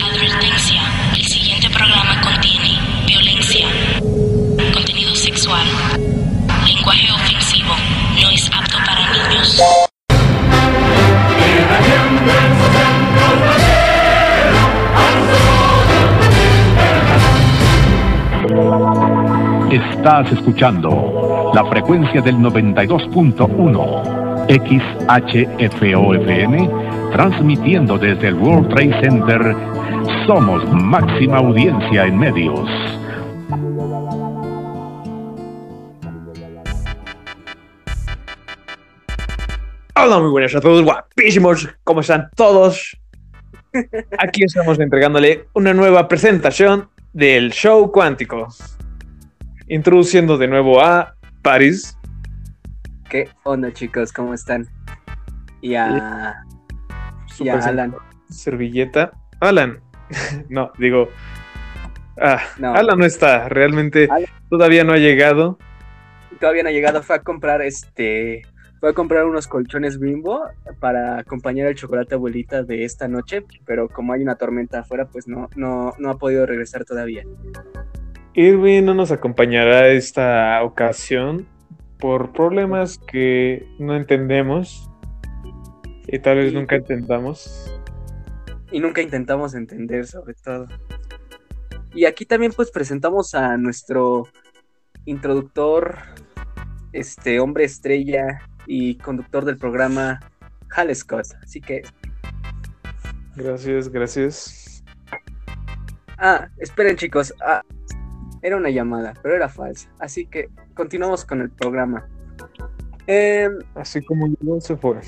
Advertencia. El siguiente programa contiene violencia, contenido sexual, lenguaje ofensivo, no es apto para niños. Estás escuchando la frecuencia del 92.1 XHFOFM transmitiendo desde el World Trade Center. Somos máxima audiencia en medios. Hola, muy buenas a todos, guapísimos, ¿cómo están todos? Aquí estamos entregándole una nueva presentación del show cuántico. Introduciendo de nuevo a Paris. ¿Qué onda, chicos? ¿Cómo están? Y a, y a Alan. Servilleta. Alan. no, digo. Ah, No. Alan no está, realmente Alan. todavía no ha llegado. Todavía no ha llegado, fue a comprar este. Fue a comprar unos colchones bimbo para acompañar el chocolate abuelita de esta noche, pero como hay una tormenta afuera, pues no, no, no ha podido regresar todavía. Irving no nos acompañará esta ocasión por problemas que no entendemos y tal vez Sí. nunca entendamos. Y nunca intentamos entender, sobre todo. Y aquí también, pues, presentamos a nuestro introductor, este hombre estrella y conductor del programa, Hal Scott. Así que Gracias, gracias. Ah, esperen chicos, ah, era una llamada, pero era falsa. Así que continuamos con el programa. Eh, Así como llegó, se fue.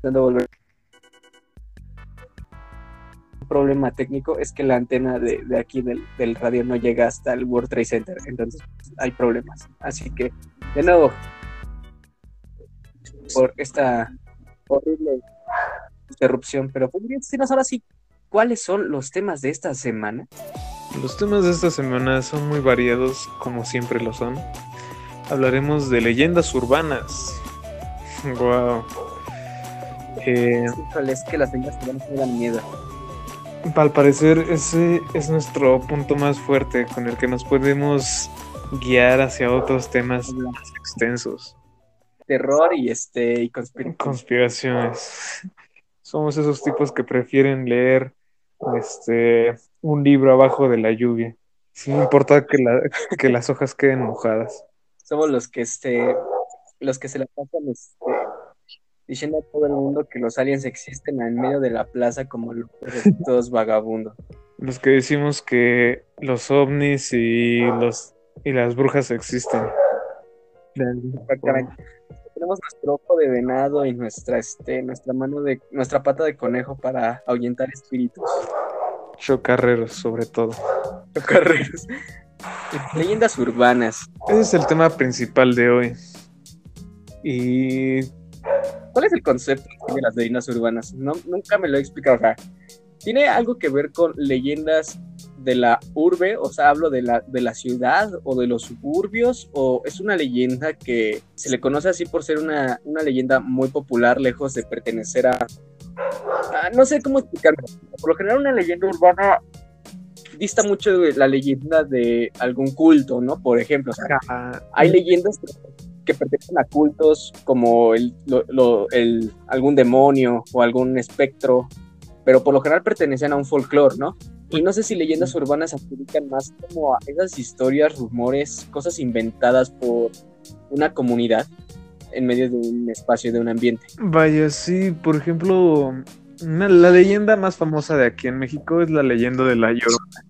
dando volver. Problema técnico es que la antena de, de aquí del, del radio no llega hasta el World Trade Center, entonces pues, hay problemas. Así que, de nuevo, por esta horrible interrupción, pero podrías decirnos ahora sí cuáles son los temas de esta semana. Los temas de esta semana son muy variados, como siempre lo son. Hablaremos de leyendas urbanas. Wow. Eh, Híjole, es que las leyendas urbanas me dan miedo. Al parecer, ese es nuestro punto más fuerte con el que nos podemos guiar hacia otros temas más extensos. Terror y este y. Conspiraciones. Somos esos tipos que prefieren leer este un libro abajo de la lluvia, sin importar que, la- que las hojas queden mojadas. Somos los que este los que se la pasan este, diciendo a todo el mundo que los aliens existen en medio de la plaza como los todos vagabundos. Los que decimos que los ovnis y los y las brujas existen. Exactamente. Tenemos nuestro ojo de venado y nuestra este nuestra mano de nuestra pata de conejo para ahuyentar espíritus. Chocarreros, sobre todo. Carreros. Leyendas urbanas. Ese es el tema principal de hoy. Y ¿Cuál es el concepto de las leyendas urbanas? No, nunca me lo he explicado. O sea, ¿tiene algo que ver con leyendas de la urbe? O sea, hablo de la, de la ciudad o de los suburbios. ¿O es una leyenda que se le conoce así por ser una, una leyenda muy popular, lejos de pertenecer a... a- no sé cómo explicarlo. Por lo general, una leyenda urbana dista mucho de la leyenda de algún culto, ¿no? Por ejemplo, o sea, hay leyendas que, que pertenecen a cultos como el, lo- lo- el- algún demonio o algún espectro, pero por lo general pertenecen a un folclore, ¿no? Y no sé si leyendas urbanas se aplican más como a esas historias, rumores, cosas inventadas por una comunidad en medio de un espacio, de un ambiente. Vaya, sí, por ejemplo, la leyenda más famosa de aquí en México es la leyenda de la Llorona.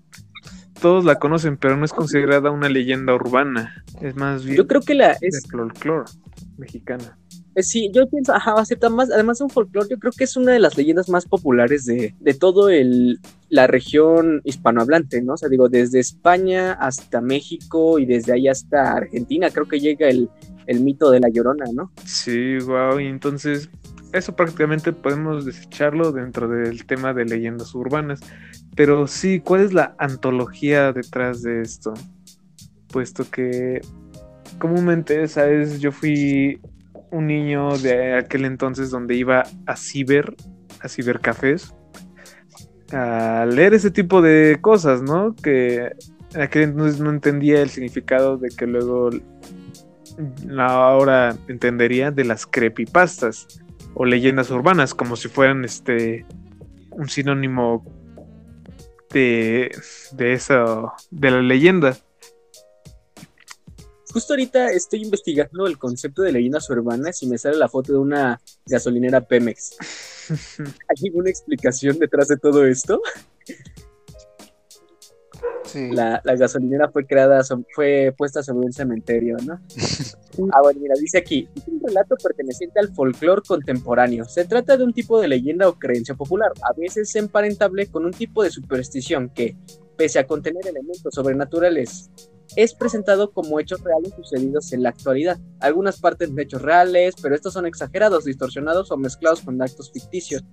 Todos la conocen, pero no es considerada una leyenda urbana. Es más bien Yo creo que la es, folclore mexicana. Eh, Sí, yo pienso, ajá, acepta más, además de un folclore, yo creo que es una de las leyendas más populares de, de todo el, la región hispanohablante, ¿no? O sea, digo, desde España hasta México y desde ahí hasta Argentina, creo que llega el, el mito de la Llorona, ¿no? Sí, wow, y entonces eso prácticamente podemos desecharlo dentro del tema de leyendas urbanas. Pero sí, ¿cuál es la antología detrás de esto? Puesto que comúnmente, ¿sabes? Yo fui un niño de aquel entonces donde iba a ciber, a cibercafés, a leer ese tipo de cosas, ¿no? Que aquel entonces no entendía el significado de que luego ahora entendería de las creepypastas o leyendas urbanas, como si fueran este un sinónimo de, de eso, de la leyenda. Justo ahorita estoy investigando el concepto de leyendas urbanas y me sale la foto de una gasolinera Pemex. ¿Hay alguna explicación detrás de todo esto? La, gasolinera fue creada, fue puesta sobre un cementerio, ¿no? ah, bueno, mira, dice aquí, es un relato perteneciente al folclore contemporáneo. Se trata de un tipo de leyenda o creencia popular, a veces emparentable con un tipo de superstición que, pese a contener elementos sobrenaturales es presentado como hechos reales sucedidos en la actualidad. Algunas partes de hechos reales, pero estos son exagerados, distorsionados o mezclados con actos ficticios.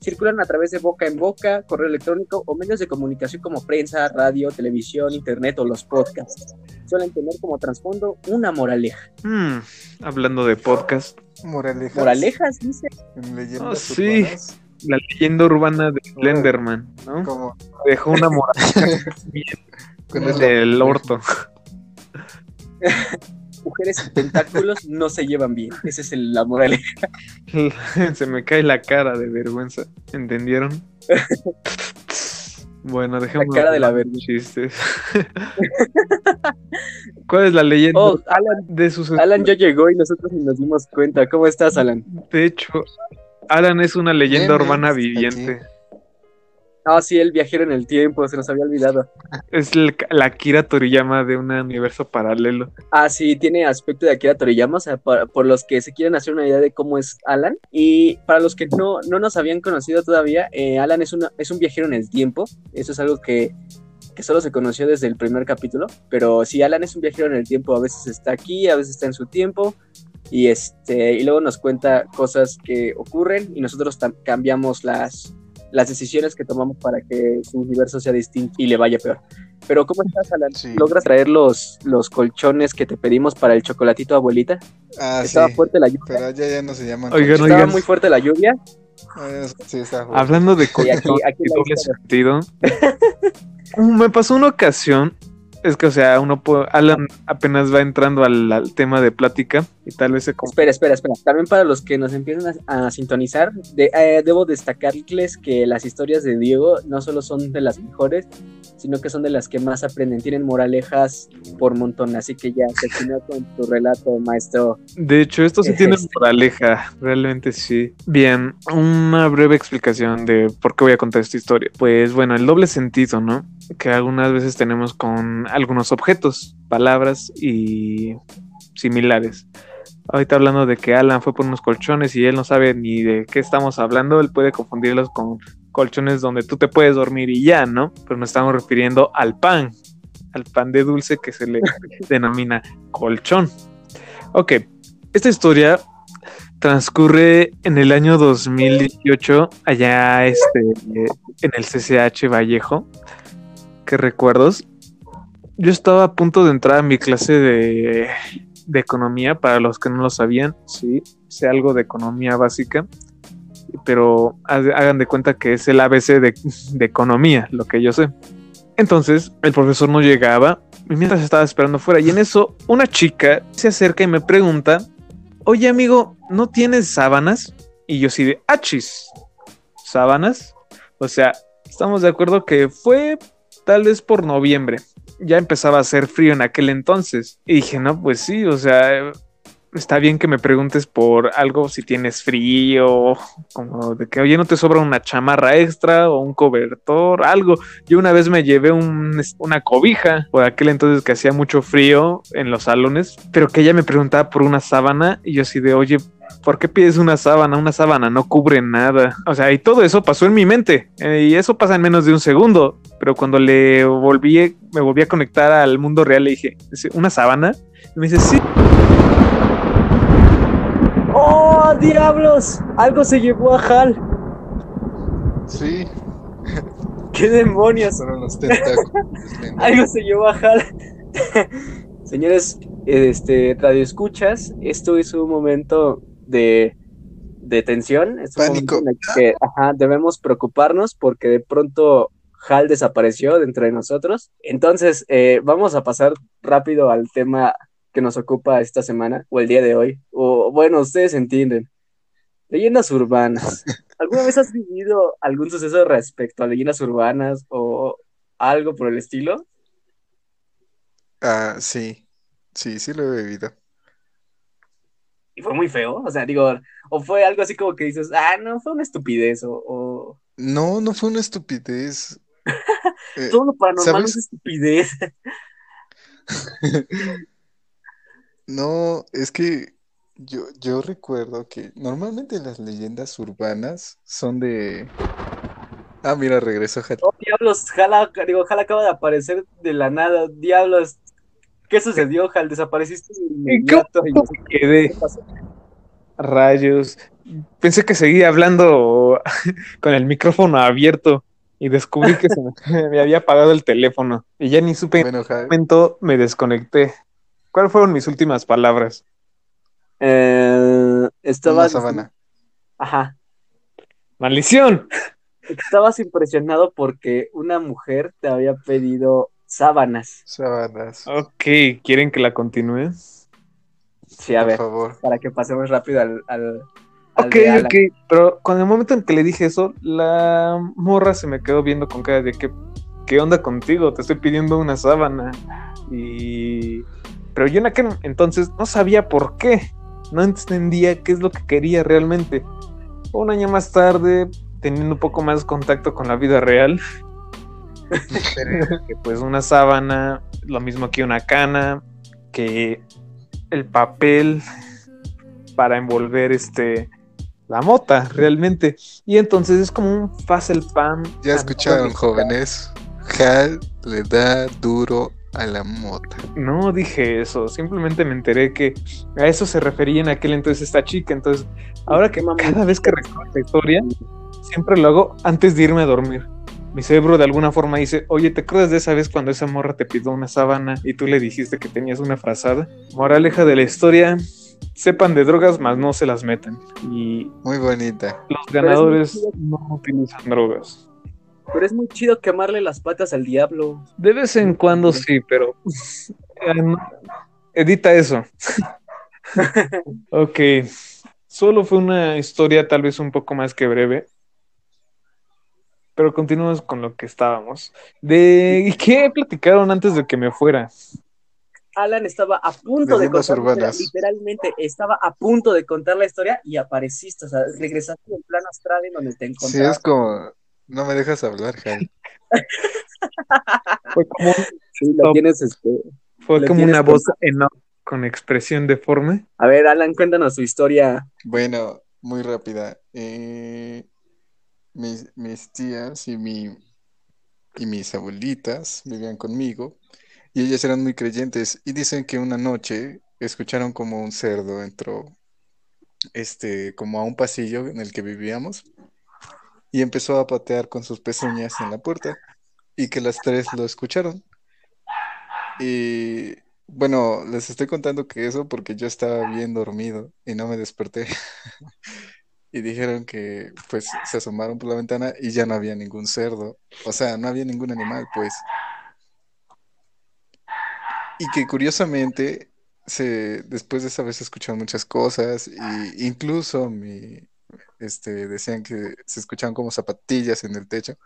Circulan a través de boca en boca, correo electrónico o medios de comunicación como prensa, radio, televisión, internet o los podcasts. Suelen tener como trasfondo una moraleja. Hmm, hablando de podcast. Moralejas. Moralejas, dice. oh, sí. La leyenda urbana de Slenderman, ¿no? Dejó una moraleja del orto. Mujeres y tentáculos no se llevan bien. Ese es el, la moraleja. se me cae la cara de vergüenza. ¿Entendieron? Bueno, dejemos. La cara de la vergüenza. Chistes. ¿Cuál es la leyenda? Oh, Alan, de sus... Alan ya llegó y nosotros nos dimos cuenta. ¿Cómo estás, Alan? De hecho, Alan es una leyenda urbana viviente. Ah, sí, el viajero en el tiempo, se nos había olvidado. Es la Akira Toriyama de un universo paralelo. Ah, sí, tiene aspecto de Akira Toriyama, o sea, por, los que se quieren hacer una idea de cómo es Alan. Y para los que no, no nos habían conocido todavía, eh, Alan es, una, es un viajero en el tiempo. Eso es algo que, que solo se conoció desde el primer capítulo. Pero sí, Alan es un viajero en el tiempo, a veces está aquí, a veces está en su tiempo. Y, este, y luego nos cuenta cosas que ocurren y nosotros cambiamos las, las decisiones que tomamos para que su universo sea distinto y le vaya peor. Pero ¿cómo estás, Alan? ¿Logras traer los, los colchones que te pedimos para el chocolatito, abuelita? Ah, Estaba fuerte la lluvia. Pero ya, ya no se llaman. Oigan, Estaba muy fuerte la lluvia. Ah, sí, está Hablando de colchones, doble sentido. me pasó una ocasión es que, o sea, uno puede, Alan apenas va entrando al, tema de plática y tal vez se... Espera, espera, espera. También para los que nos empiezan a, sintonizar, eh, debo destacarles que las historias de Diego no solo son de las mejores, sino que son de las que más aprenden. Tienen moralejas por montón, así que ya terminó con tu relato, maestro. De hecho, esto sí tiene moraleja, realmente sí. Bien, una breve explicación de por qué voy a contar esta historia. Pues bueno, el doble sentido, ¿no? Que algunas veces tenemos con algunos objetos, palabras y similares. Ahorita hablando de que Alan fue por unos colchones y él no sabe ni de qué estamos hablando, él puede confundirlos con colchones donde tú te puedes dormir y ya, ¿no? Pero nos estamos refiriendo al pan, al pan de dulce que se le denomina colchón. Ok, esta historia transcurre en el año 2018, allá este, en el CCH Vallejo. ¿Qué recuerdos? yo estaba a punto de entrar a mi clase de, economía, para los que no lo sabían, sí, sé algo de economía básica, pero hagan de cuenta que es el ABC de, de economía, lo que yo sé. Entonces, el profesor no llegaba, mientras estaba esperando fuera, y en eso una chica se acerca y me pregunta, oye amigo, ¿no tienes sábanas? Y yo sí de, achis, ¿sábanas? O sea, estamos de acuerdo que fue tal vez por noviembre ya empezaba a hacer frío en aquel entonces. Y dije, no, pues sí, o sea, está bien que me preguntes por algo si tienes frío, como de que, oye, no te sobra una chamarra extra o un cobertor, algo. Yo una vez me llevé una cobija por aquel entonces que hacía mucho frío en los salones, pero que ella me preguntaba por una sábana y yo así de, oye, ¿por qué pides una sábana? Una sábana no cubre nada. O sea, y todo eso pasó en mi mente. Eh, y eso pasa en menos de un segundo. Pero cuando le volví, me volví a conectar al mundo real, le dije, ¿una sábana? Y me dice, sí. ¡Oh, diablos! Algo se llevó a Hal. Sí. ¿Qué demonios? los tentáculos. Algo se llevó a Hal. Señores, este, radio escuchas, esto es un momento de, de tensión, es un Pánico. en el que ajá, debemos preocuparnos porque de pronto Hal desapareció de entre nosotros. Entonces, eh, vamos a pasar rápido al tema que nos ocupa esta semana o el día de hoy. O bueno, ustedes entienden. Leyendas urbanas. ¿Alguna vez has vivido algún suceso respecto a leyendas urbanas o algo por el estilo? Ah, sí. Sí, sí lo he bebido. Y fue muy feo, o sea, digo, o fue algo así como que dices, ah, no, fue una estupidez, o, o... No, no fue una estupidez. Todo lo paranormal ¿sabes? es estupidez. No, es que yo, yo recuerdo que normalmente las leyendas urbanas son de... Ah, mira, regresó Jal- Oh, diablos, Jala, digo, Jala acaba de aparecer de la nada, diablos, ¿qué sucedió, Jal? Desapareciste de inmediato. y- Quedé ¿Qué pasó? rayos. Pensé que seguía hablando con el micrófono abierto y descubrí que se me, me había apagado el teléfono y ya ni supe en qué momento me desconecté. ¿Cuáles fueron mis últimas palabras? Eh, sábana. ajá, ¡Maldición! estabas impresionado porque una mujer te había pedido sábanas. Sábanas, Ok, ¿quieren que la continúe? Sí, a por ver, favor. para que pasemos rápido al, al, al Ok, de Alan. ok, pero con el momento en que le dije eso, la morra se me quedó viendo con cara de que, ¿qué onda contigo? Te estoy pidiendo una sábana. Y... Pero yo en aquel entonces no sabía por qué, no entendía qué es lo que quería realmente. Un año más tarde, teniendo un poco más contacto con la vida real, que pues una sábana, lo mismo que una cana, que el papel para envolver este la mota realmente y entonces es como un el pan Ya escucharon, jóvenes. Hal le da duro a la mota. no dije eso simplemente me enteré que a eso se refería en aquel entonces esta chica entonces ahora que Mamá. cada vez que recuerdo esta historia siempre lo hago antes de irme a dormir mi cerebro de alguna forma dice, oye, ¿te acuerdas de esa vez cuando esa morra te pidió una sábana y tú le dijiste que tenías una frazada? Moraleja de la historia, sepan de drogas, mas no se las metan. Y Muy bonita. los ganadores no utilizan drogas. Pero es muy chido quemarle las patas al diablo. De vez en cuando sí, pero eh, edita eso. ok, solo fue una historia tal vez un poco más que breve. Pero continuamos con lo que estábamos. ¿De ¿y qué platicaron antes de que me fuera? Alan estaba a punto de Leyendas contar la historia, urbanas. literalmente estaba a punto de contar la historia y apareciste, o sea, regresaste en plan astral en donde te Sí, encontrabas. es como... No me dejas hablar, Hal. Fue como, Sí, lo tienes, este... fue Lo como tienes una voz en off con expresión deforme. A ver, Alan, cuéntanos tu historia. Bueno, muy rápida. Eh, mis, tías y, mi, y mis abuelitas vivían conmigo y ellas eran muy creyentes y dicen que una noche escucharon como un cerdo entró este, como a un pasillo en el que vivíamos y empezó a patear con sus pezuñas en la puerta y que las tres lo escucharon. Y bueno, les estoy contando que eso porque yo estaba bien dormido y no me desperté. Y dijeron que pues se asomaron por la ventana y ya no había ningún cerdo. O sea, no había ningún animal, pues. Y que curiosamente se, después de esa vez escucharon muchas cosas y incluso mi, este, decían que se escuchaban como zapatillas en el techo.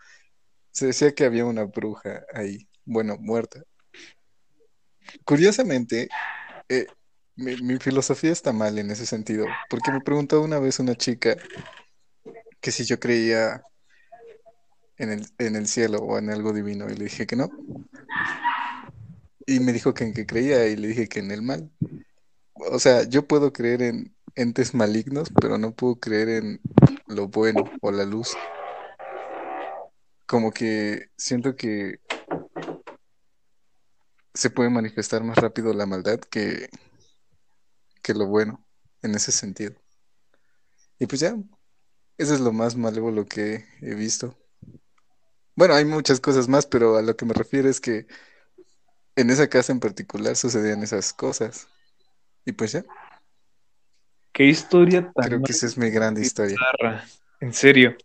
Se decía que había una bruja ahí, bueno, muerta. Curiosamente, eh, mi, mi filosofía está mal en ese sentido, porque me preguntó una vez una chica que si yo creía en el, en el cielo o en algo divino, y le dije que no. Y me dijo que en qué creía, y le dije que en el mal. O sea, yo puedo creer en entes malignos, pero no puedo creer en lo bueno o la luz. Como que siento que se puede manifestar más rápido la maldad que, que lo bueno, en ese sentido. Y pues ya, eso es lo más malévolo que he visto. Bueno, hay muchas cosas más, pero a lo que me refiero es que en esa casa en particular sucedían esas cosas. Y pues ya. Qué historia tan Creo que esa es mi grande historia. En serio.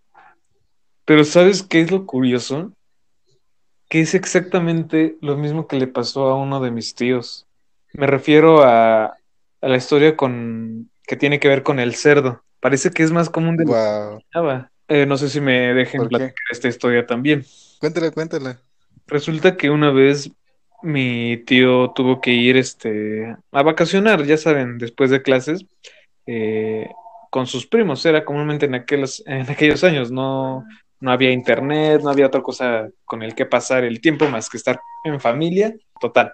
Pero ¿sabes qué es lo curioso? Que es exactamente lo mismo que le pasó a uno de mis tíos. Me refiero a, a la historia con que tiene que ver con el cerdo. Parece que es más común de Wow. Eh, no sé si me dejen platicar esta historia también. Cuéntala, cuéntala. Resulta que una vez mi tío tuvo que ir este, a vacacionar, ya saben, después de clases, eh, con sus primos. Era comúnmente en aquellos, en aquellos años, no, no había internet, no había otra cosa con el que pasar el tiempo más que estar en familia. Total.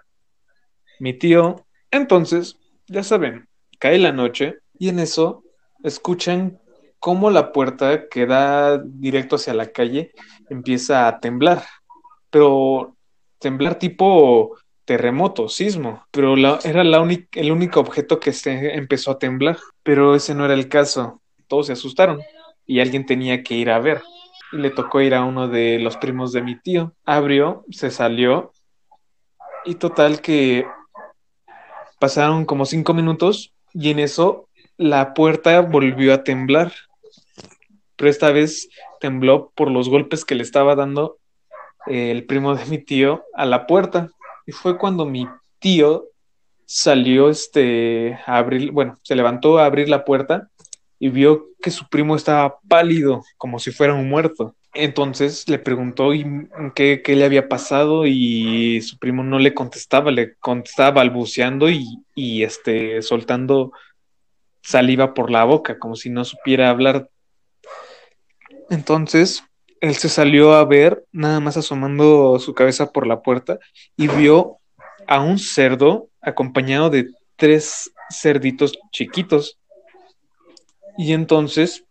Mi tío, entonces, ya saben, cae la noche y en eso escuchan cómo la puerta que da directo hacia la calle empieza a temblar pero temblar tipo terremoto, sismo, pero era el único objeto que se empezó a temblar, pero ese no era el caso. Todos se asustaron y alguien tenía que ir a ver. Y le tocó ir a uno de los primos de mi tío. Abrió, se salió y total que pasaron como cinco minutos y en eso la puerta volvió a temblar. Pero esta vez tembló por los golpes que le estaba dando eh, el primo de mi tío a la puerta. Y fue cuando mi tío salió este, a abrir, bueno, se levantó a abrir la puerta y vio que su primo estaba pálido, como si fuera un muerto. Entonces le preguntó qué le había pasado y su primo no le contestaba, le contestaba balbuceando y, y este, soltando saliva por la boca, como si no supiera hablar. Entonces él se salió a ver, nada más asomando su cabeza por la puerta, y vio a un cerdo acompañado de tres cerditos chiquitos. Y entonces,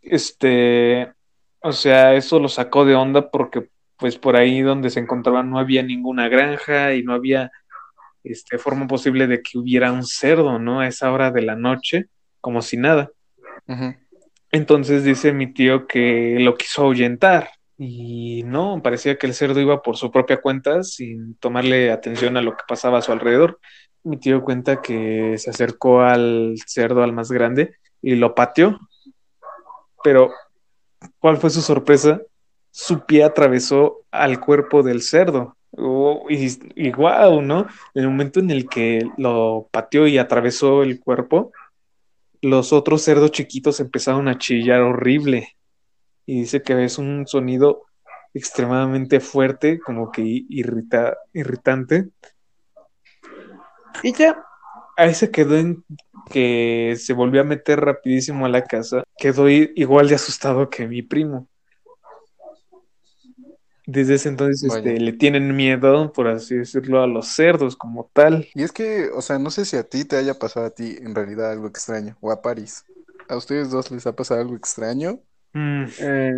este, o sea, eso lo sacó de onda porque pues por ahí donde se encontraban no había ninguna granja y no había este, forma posible de que hubiera un cerdo, ¿no? A esa hora de la noche, como si nada. Entonces dice mi tío que lo quiso ahuyentar y no, parecía que el cerdo iba por su propia cuenta sin tomarle atención a lo que pasaba a su alrededor. Mi tío cuenta que se acercó al cerdo, al más grande, y lo pateó. Pero, ¿cuál fue su sorpresa? Su pie atravesó al cuerpo del cerdo. Oh, y, y guau, ¿no? En el momento en el que lo pateó y atravesó el cuerpo, los otros cerdos chiquitos empezaron a chillar horrible. Y dice que es un sonido extremadamente fuerte, como que irrita, irritante. Y ya, ahí se quedó en que se volvió a meter rapidísimo a la casa. Quedó igual de asustado que mi primo. Desde ese entonces este, le tienen miedo, por así decirlo, a los cerdos como tal. Y es que, o sea, no sé si a ti te haya pasado a ti en realidad algo extraño, o a Paris. ¿A ustedes dos les ha pasado algo extraño? Mm, Eh,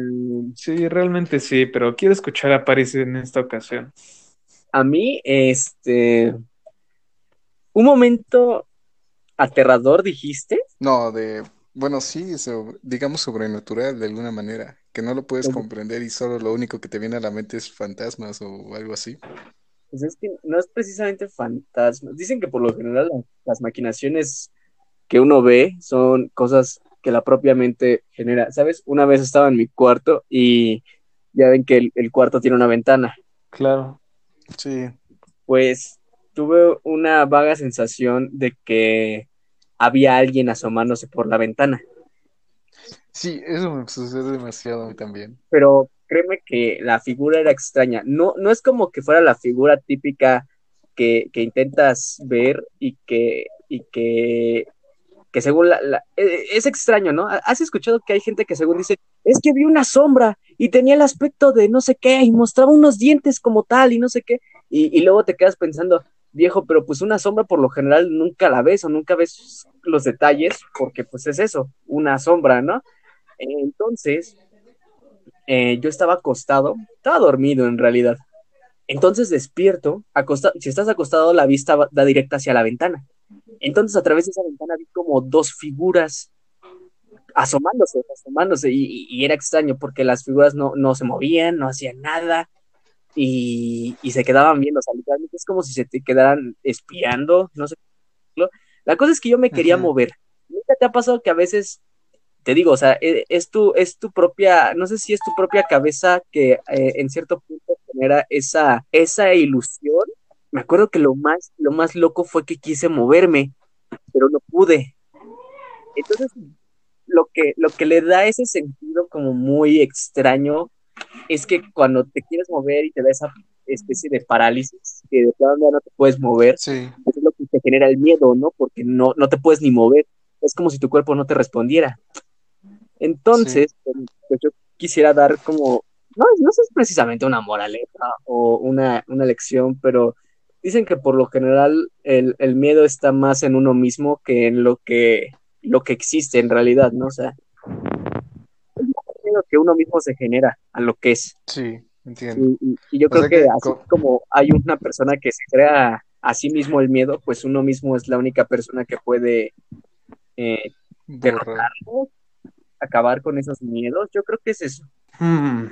sí, realmente sí, pero quiero escuchar a Paris en esta ocasión. a mí, este, un momento aterrador, dijiste. No, de, bueno, sí, so- digamos sobrenatural de alguna manera, que no lo puedes comprender y solo lo único que te viene a la mente es fantasmas o algo así. Pues es que no es precisamente fantasmas. Dicen que por lo general la- las maquinaciones que uno ve son cosas que la propia mente genera. ¿Sabes? Una vez estaba en mi cuarto y ya ven que el, el cuarto tiene una ventana. Claro. Sí, Pues tuve una vaga sensación de que había alguien asomándose por la ventana. sí, eso me sucede demasiado a mí también. pero créeme que la figura era extraña. No, no es como que fuera la figura típica que, que intentas ver y que, y que, que según la, la- eh, es extraño, ¿no? ¿Has escuchado que hay gente que según dice, es que vi una sombra y tenía el aspecto de no sé qué y mostraba unos dientes como tal y no sé qué? Y, y luego te quedas pensando, viejo, pero pues una sombra por lo general nunca la ves o nunca ves los detalles porque pues es eso, una sombra, ¿no? Entonces, eh, yo estaba acostado, estaba dormido en realidad. Entonces despierto, acostado, si estás acostado, la vista va- da directa hacia la ventana. Entonces a través de esa ventana vi como dos figuras asomándose, asomándose, y, era extraño porque las figuras no, no se movían, no hacían nada, y, y se quedaban viendo, o sea, literalmente es como si se te quedaran espiando, no sé. La cosa es que yo me quería mover, ¿Nunca te ha pasado que a veces, te digo, o sea, e- es tu, es tu propia, no sé si es tu propia cabeza que eh, en cierto punto genera esa, esa ilusión? Me acuerdo que lo más, lo más loco fue que quise moverme, pero no pude. Entonces, lo que, lo que le da ese sentido como muy extraño es que cuando te quieres mover y te da esa especie de parálisis, que de plano no te puedes mover, Sí, eso es lo que te genera el miedo, ¿no? Porque no, no te puedes ni mover. Es como si tu cuerpo no te respondiera. Entonces, pues yo quisiera dar como, no, no sé si es precisamente una moraleja o una, una lección, pero dicen que por lo general el, el miedo está más en uno mismo que en lo que, lo que existe en realidad, ¿no? O sea, que uno mismo se genera a lo que es. sí, entiendo. Y, y- y yo O creo que, que así co- como hay una persona que se crea a sí mismo el miedo, pues uno mismo es la única persona que puede eh, derrotarlo, acabar con esos miedos. Yo creo que es eso. Hmm,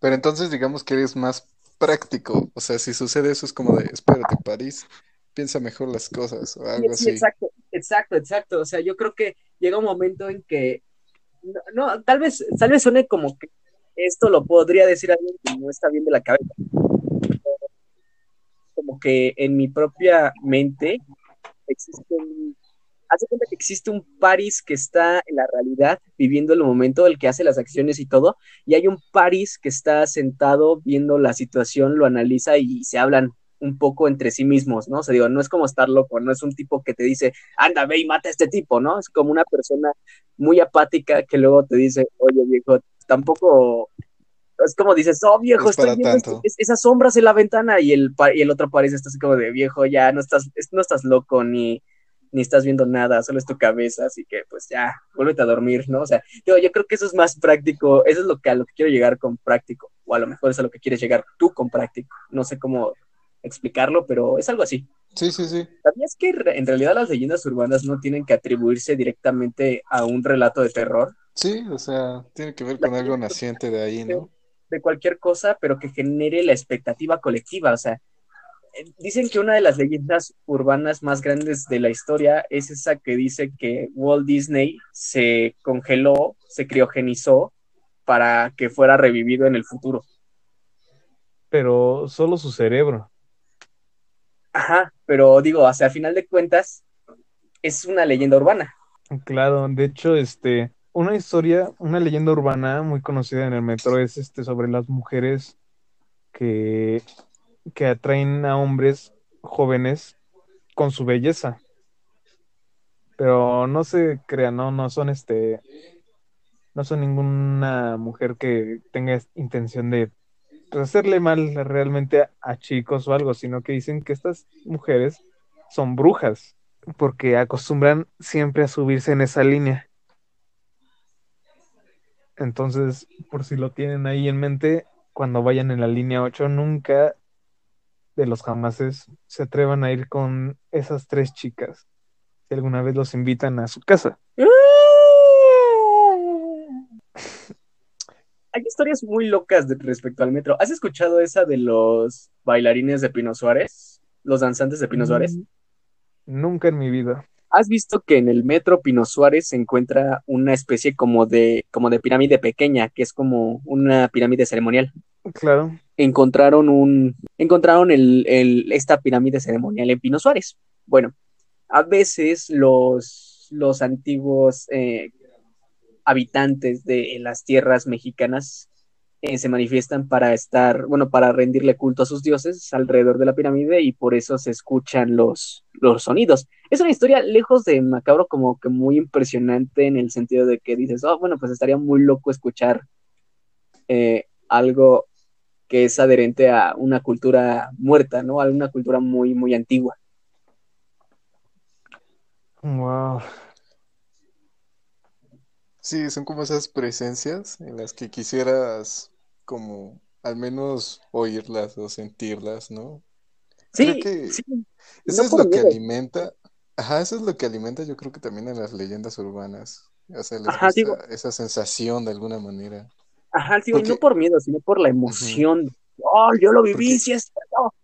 Pero entonces digamos que eres más práctico. O sea, si sucede eso es como de, espérate, París, piensa mejor las cosas o Sí, algo sí, así. exacto, exacto, exacto. O sea, yo creo que llega un momento en que, no, no, tal vez, tal vez suene como que esto lo podría decir alguien que no está bien de la cabeza. Como que en mi propia mente existe un, hace cuenta que existe un Paris que está en la realidad, viviendo el momento, el que hace las acciones y todo, y hay un Paris que está sentado viendo la situación, lo analiza y se hablan un poco entre sí mismos, ¿no? O sea, digo, no es como estar loco, no es un tipo que te dice, anda, ve y mata a este tipo, ¿no? Es como una persona muy apática que luego te dice, oye, viejo, tampoco... Es como dices, oh viejo, Es estoy viendo es- esas sombras en la ventana y el, y el otro parece está así como de viejo, ya no estás, es- no estás loco ni, ni estás viendo nada, solo es tu cabeza, así que pues ya, vuélvete a dormir, ¿no? O sea, yo, yo creo que eso es más práctico, eso es lo que a lo que quiero llegar con práctico, o a lo mejor es a lo que quieres llegar tú con práctico, no sé cómo explicarlo, pero es algo así. Sí, sí, sí. ¿Sabías que re- en realidad las leyendas urbanas no tienen que atribuirse directamente a un relato de terror? Sí, o sea, tiene que ver con algo naciente de ahí, ¿no? de cualquier cosa, pero que genere la expectativa colectiva. O sea, eh, dicen que una de las leyendas urbanas más grandes de la historia es esa que dice que Walt Disney se congeló, se criogenizó para que fuera revivido en el futuro. pero solo su cerebro. Ajá, pero digo, o sea, a final de cuentas, es una leyenda urbana. Claro, de hecho, este, una historia, una leyenda urbana muy conocida en el metro es este sobre las mujeres que, que atraen a hombres jóvenes con su belleza. Pero no se crean, no, no son este, no son ninguna mujer que tenga intención de pues, hacerle mal realmente a, chicos o algo, sino que dicen que estas mujeres son brujas, porque acostumbran siempre a subirse en esa línea. Entonces, por si lo tienen ahí en mente, cuando vayan en la línea 8, nunca de los jamases se atrevan a ir con esas tres chicas. Si alguna vez los invitan a su casa. Historias muy locas de- respecto al metro. ¿Has escuchado esa de los bailarines de Pino Suárez? Los danzantes de Pino Suárez. Mm, Nunca en mi vida. ¿Has visto que en el metro Pino Suárez se encuentra una especie como de, como de pirámide pequeña, que es como una pirámide ceremonial? Claro. Encontraron un, encontraron el, el- esta pirámide ceremonial en Pino Suárez. Bueno, a veces los, los antiguos eh, habitantes de las tierras mexicanas eh, se manifiestan para estar, bueno, para rendirle culto a sus dioses alrededor de la pirámide y por eso se escuchan los, los sonidos. Es una historia lejos de macabro, como que muy impresionante en el sentido de que dices, oh, bueno, pues estaría muy loco escuchar eh, algo que es adherente a una cultura muerta, ¿no? A una cultura muy, muy antigua. Wow. Sí, son como esas presencias en las que quisieras como al menos oírlas o sentirlas, ¿no? Sí, Creo que sí, Eso no es lo que alimenta, ajá, eso es lo que alimenta yo creo que también en las leyendas urbanas. O sea, les Ajá, digo- esa sensación de alguna manera. Ajá, digo, Porque- no por miedo, sino por la emoción. Oh, yo lo viví, Porque- sí es cierto.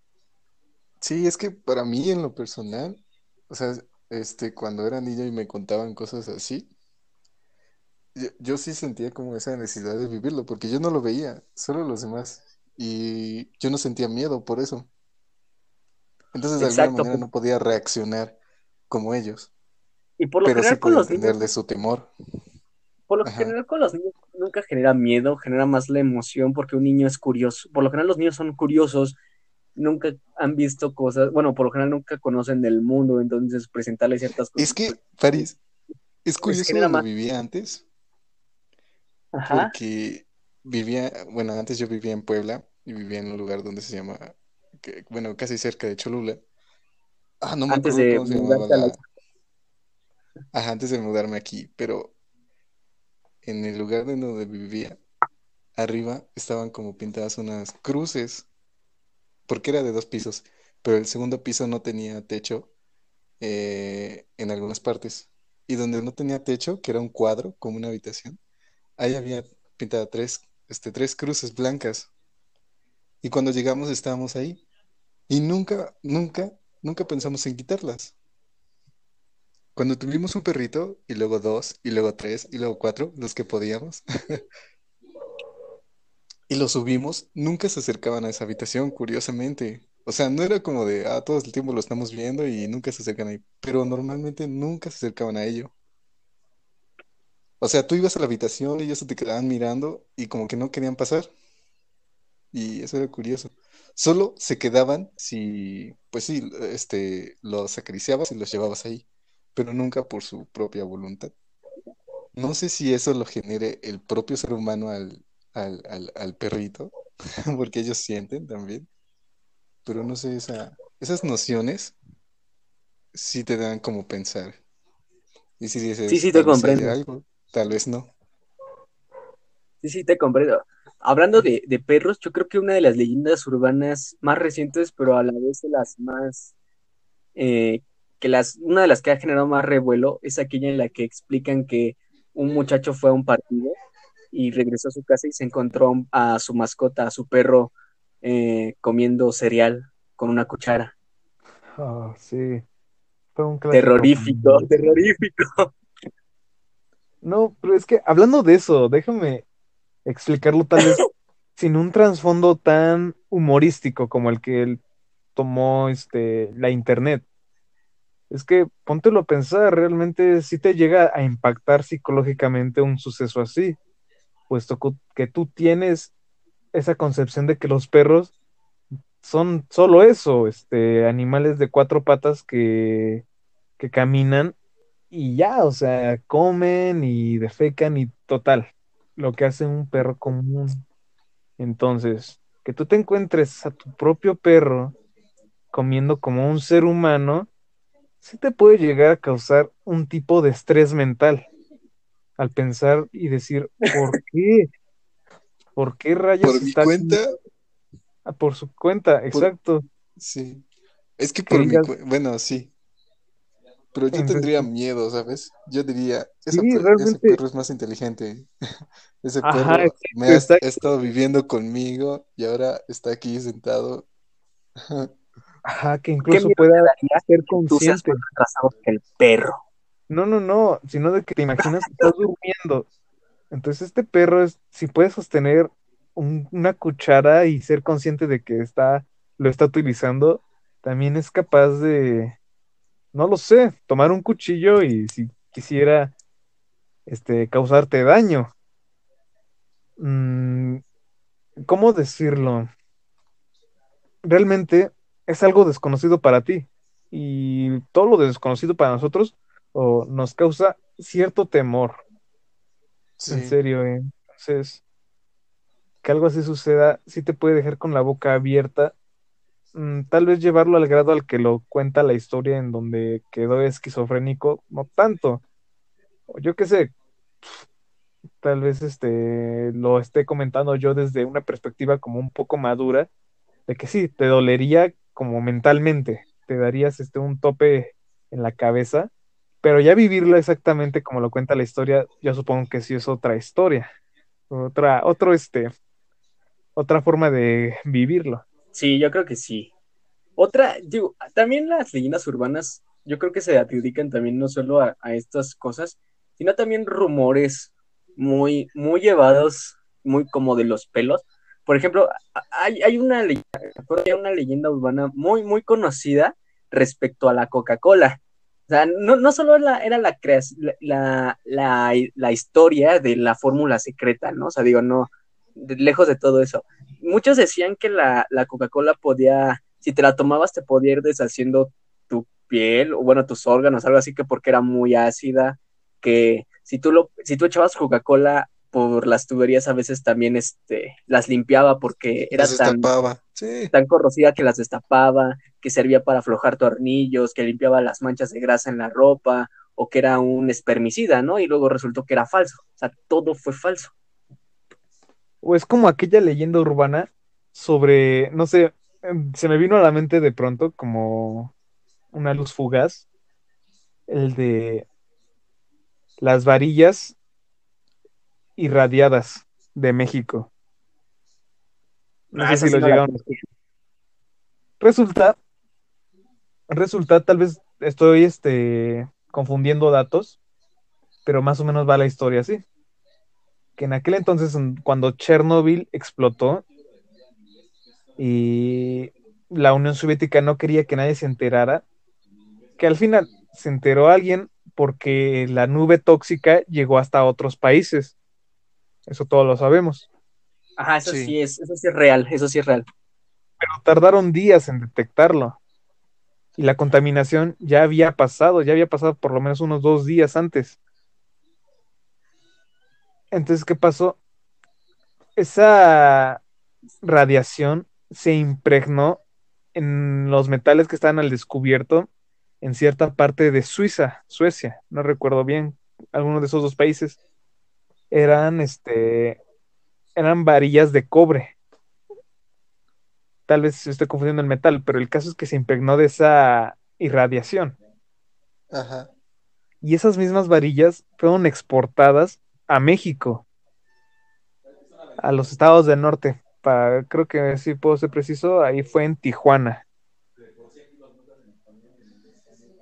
Sí, es que para mí en lo personal, o sea, este, cuando era niño y me contaban cosas así, yo, yo sí sentía como esa necesidad de vivirlo, porque yo no lo veía, solo los demás. Y yo no sentía miedo por eso. Entonces de alguna manera no podía reaccionar como ellos, Y por lo pero sí general con podía los niños, entenderle su temor. por lo Ajá. general con los niños nunca genera miedo, genera más la emoción porque un niño es curioso. Por lo general los niños son curiosos, nunca han visto cosas, bueno, por lo general nunca conocen del mundo, entonces presentarles ciertas cosas. Es que, París, es curioso donde más- vivía antes, Ajá. porque vivía, bueno, antes yo vivía en Puebla y vivía en un lugar donde se llama, que- bueno, casi cerca de Cholula. Ah, no me Antes acuerdo de cómo se llamaba mudarte a la- la... Ajá, antes de mudarme aquí, pero en el lugar de donde vivía, arriba estaban como pintadas unas cruces, porque era de dos pisos, pero el segundo piso no tenía techo eh, en algunas partes. Y donde no tenía techo, que era un cuadro, como una habitación, ahí había pintada tres, este, tres cruces blancas. Y cuando llegamos estábamos ahí. Y nunca, nunca, nunca pensamos en quitarlas. Cuando tuvimos un perrito, y luego dos, y luego tres, y luego cuatro, los que podíamos, y los subimos, nunca se acercaban a esa habitación, curiosamente. O sea, no era como de, ah, todo el tiempo lo estamos viendo y nunca se acercan ahí, pero normalmente nunca se acercaban a ello. O sea, tú ibas a la habitación y ellos se te quedaban mirando y como que no querían pasar. Y eso era curioso. Solo se quedaban si, pues sí, este, los acariciabas y los llevabas ahí, pero nunca por su propia voluntad. No sé si eso lo genere el propio ser humano al, al, al, al perrito, porque ellos sienten también, pero no sé, esa, esas nociones sí te dan como pensar. Y si dices, Sí, sí, te comprendo. algo, tal vez no. Sí, sí, te comprendo. Hablando de, de perros, yo creo que una de las leyendas urbanas más recientes, pero a la vez de las más, eh, que las, una de las que ha generado más revuelo, es aquella en la que explican que un muchacho fue a un partido y regresó a su casa y se encontró a su mascota, a su perro, eh, comiendo cereal con una cuchara. Ah, sí. Fue un clásico. Terrorífico, terrorífico. No, pero es que hablando de eso, déjame explicarlo tal vez sin un trasfondo tan humorístico como el que él tomó este, la internet. Es que póntelo a pensar, realmente sí te llega a impactar psicológicamente un suceso así, puesto que tú tienes esa concepción de que los perros son solo eso, este, animales de cuatro patas que, que caminan y ya, o sea, comen y defecan y total, lo que hace un perro común. Entonces, que tú te encuentres a tu propio perro comiendo como un ser humano, sí te puede llegar a causar un tipo de estrés mental al pensar y decir, ¿por qué? ¿Por qué rayos Por mi está cuenta, Ah, por su cuenta? Exacto. sí. Es que Que por mi digas- cuenta, bueno, sí. Pero yo Entonces, tendría miedo, ¿sabes? Yo diría, ese, Sí, per- ese perro es más inteligente. Ese Ajá, perro exacto, me ha, exacto. estado viviendo conmigo y ahora está aquí sentado. Ajá, que ¿Qué incluso pueda ser que tú seas consciente. que el perro? No, no, no, sino de que te imaginas que estás durmiendo. Entonces este perro es, si puede sostener un- una cuchara y ser consciente de que está, lo está utilizando, también es capaz de, no lo sé, tomar un cuchillo y si quisiera, este, causarte daño. Mm, ¿cómo decirlo? Realmente es algo desconocido para ti y todo lo desconocido para nosotros o nos causa cierto temor. En serio, eh. Entonces, que algo así suceda, sí te puede dejar con la boca abierta. Mm, tal vez llevarlo al grado al que lo cuenta la historia en donde quedó esquizofrénico, no tanto. Yo qué sé, tal vez este lo esté comentando yo desde una perspectiva como un poco madura, de que sí, te dolería como mentalmente, te darías este un tope en la cabeza, pero ya vivirlo exactamente como lo cuenta la historia, yo supongo que sí es otra historia, otra, otro este, otra forma de vivirlo. Sí, yo creo que sí. Otra, digo, también las leyendas urbanas yo creo que se adjudican también no solo a, estas cosas, sino también rumores muy, muy llevados, muy como de los pelos. Por ejemplo, hay, hay una, leyenda, hay una leyenda urbana muy, muy conocida respecto a la Coca-Cola. O sea, no, no solo era la, la, la, la historia de la fórmula secreta, ¿no? O sea, digo, no, lejos de todo eso. Muchos decían que la, la Coca-Cola podía, si te la tomabas, te podía ir deshaciendo tu piel, o bueno, tus órganos, algo así que porque era muy ácida, que si tú lo, si tú echabas Coca-Cola por las tuberías a veces también este, las limpiaba porque era Las tan. Sí. tan corrosiva que las destapaba, que servía para aflojar tornillos, que limpiaba las manchas de grasa en la ropa, o que era un espermicida, ¿no? Y luego resultó que era falso. O sea, todo fue falso. O es como aquella leyenda urbana sobre, no sé, em, se me vino a la mente de pronto como una luz fugaz, el de las varillas irradiadas de México. No Ah, sé esa si sí lo no la llegaron a escuchar. Resulta, resulta, tal vez estoy este, confundiendo datos, pero más o menos va la historia así. Que en aquel entonces, en- cuando Chernobyl explotó y la Unión Soviética no quería que nadie se enterara, que al final se enteró alguien porque la nube tóxica llegó hasta otros países. Eso todos lo sabemos. Ajá, eso Sí. sí. es, eso sí es real, eso sí es real. Pero tardaron días en detectarlo. Y la contaminación ya había pasado, ya había pasado por lo menos unos dos días antes. Entonces, ¿qué pasó? Esa radiación se impregnó en los metales que estaban al descubierto en cierta parte de Suiza, Suecia, no recuerdo bien, alguno de esos dos países. Eran, este, eran varillas de cobre. Tal vez se esté confundiendo el metal, pero el caso es que se impregnó de esa irradiación. Ajá. Y esas mismas varillas fueron exportadas a México, a los estados del norte. Para, creo que sí puedo ser preciso, ahí fue en Tijuana.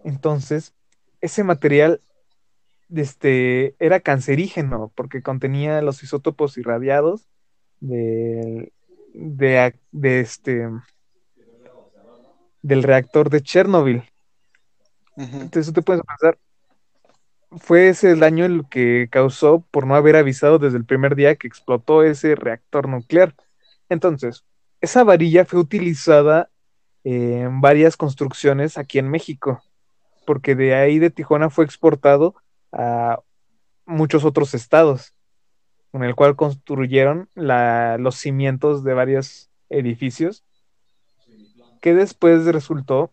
Entonces, ese material este, era cancerígeno porque contenía los isótopos irradiados del, de, de este, del reactor de Chernobyl. Entonces tú te puedes pensar, fue ese el daño el que causó por no haber avisado desde el primer día que explotó ese reactor nuclear. Entonces, esa varilla fue utilizada en varias construcciones aquí en México, porque de ahí de Tijuana fue exportado a muchos otros estados, con el cual construyeron la- los cimientos de varios edificios, que después resultó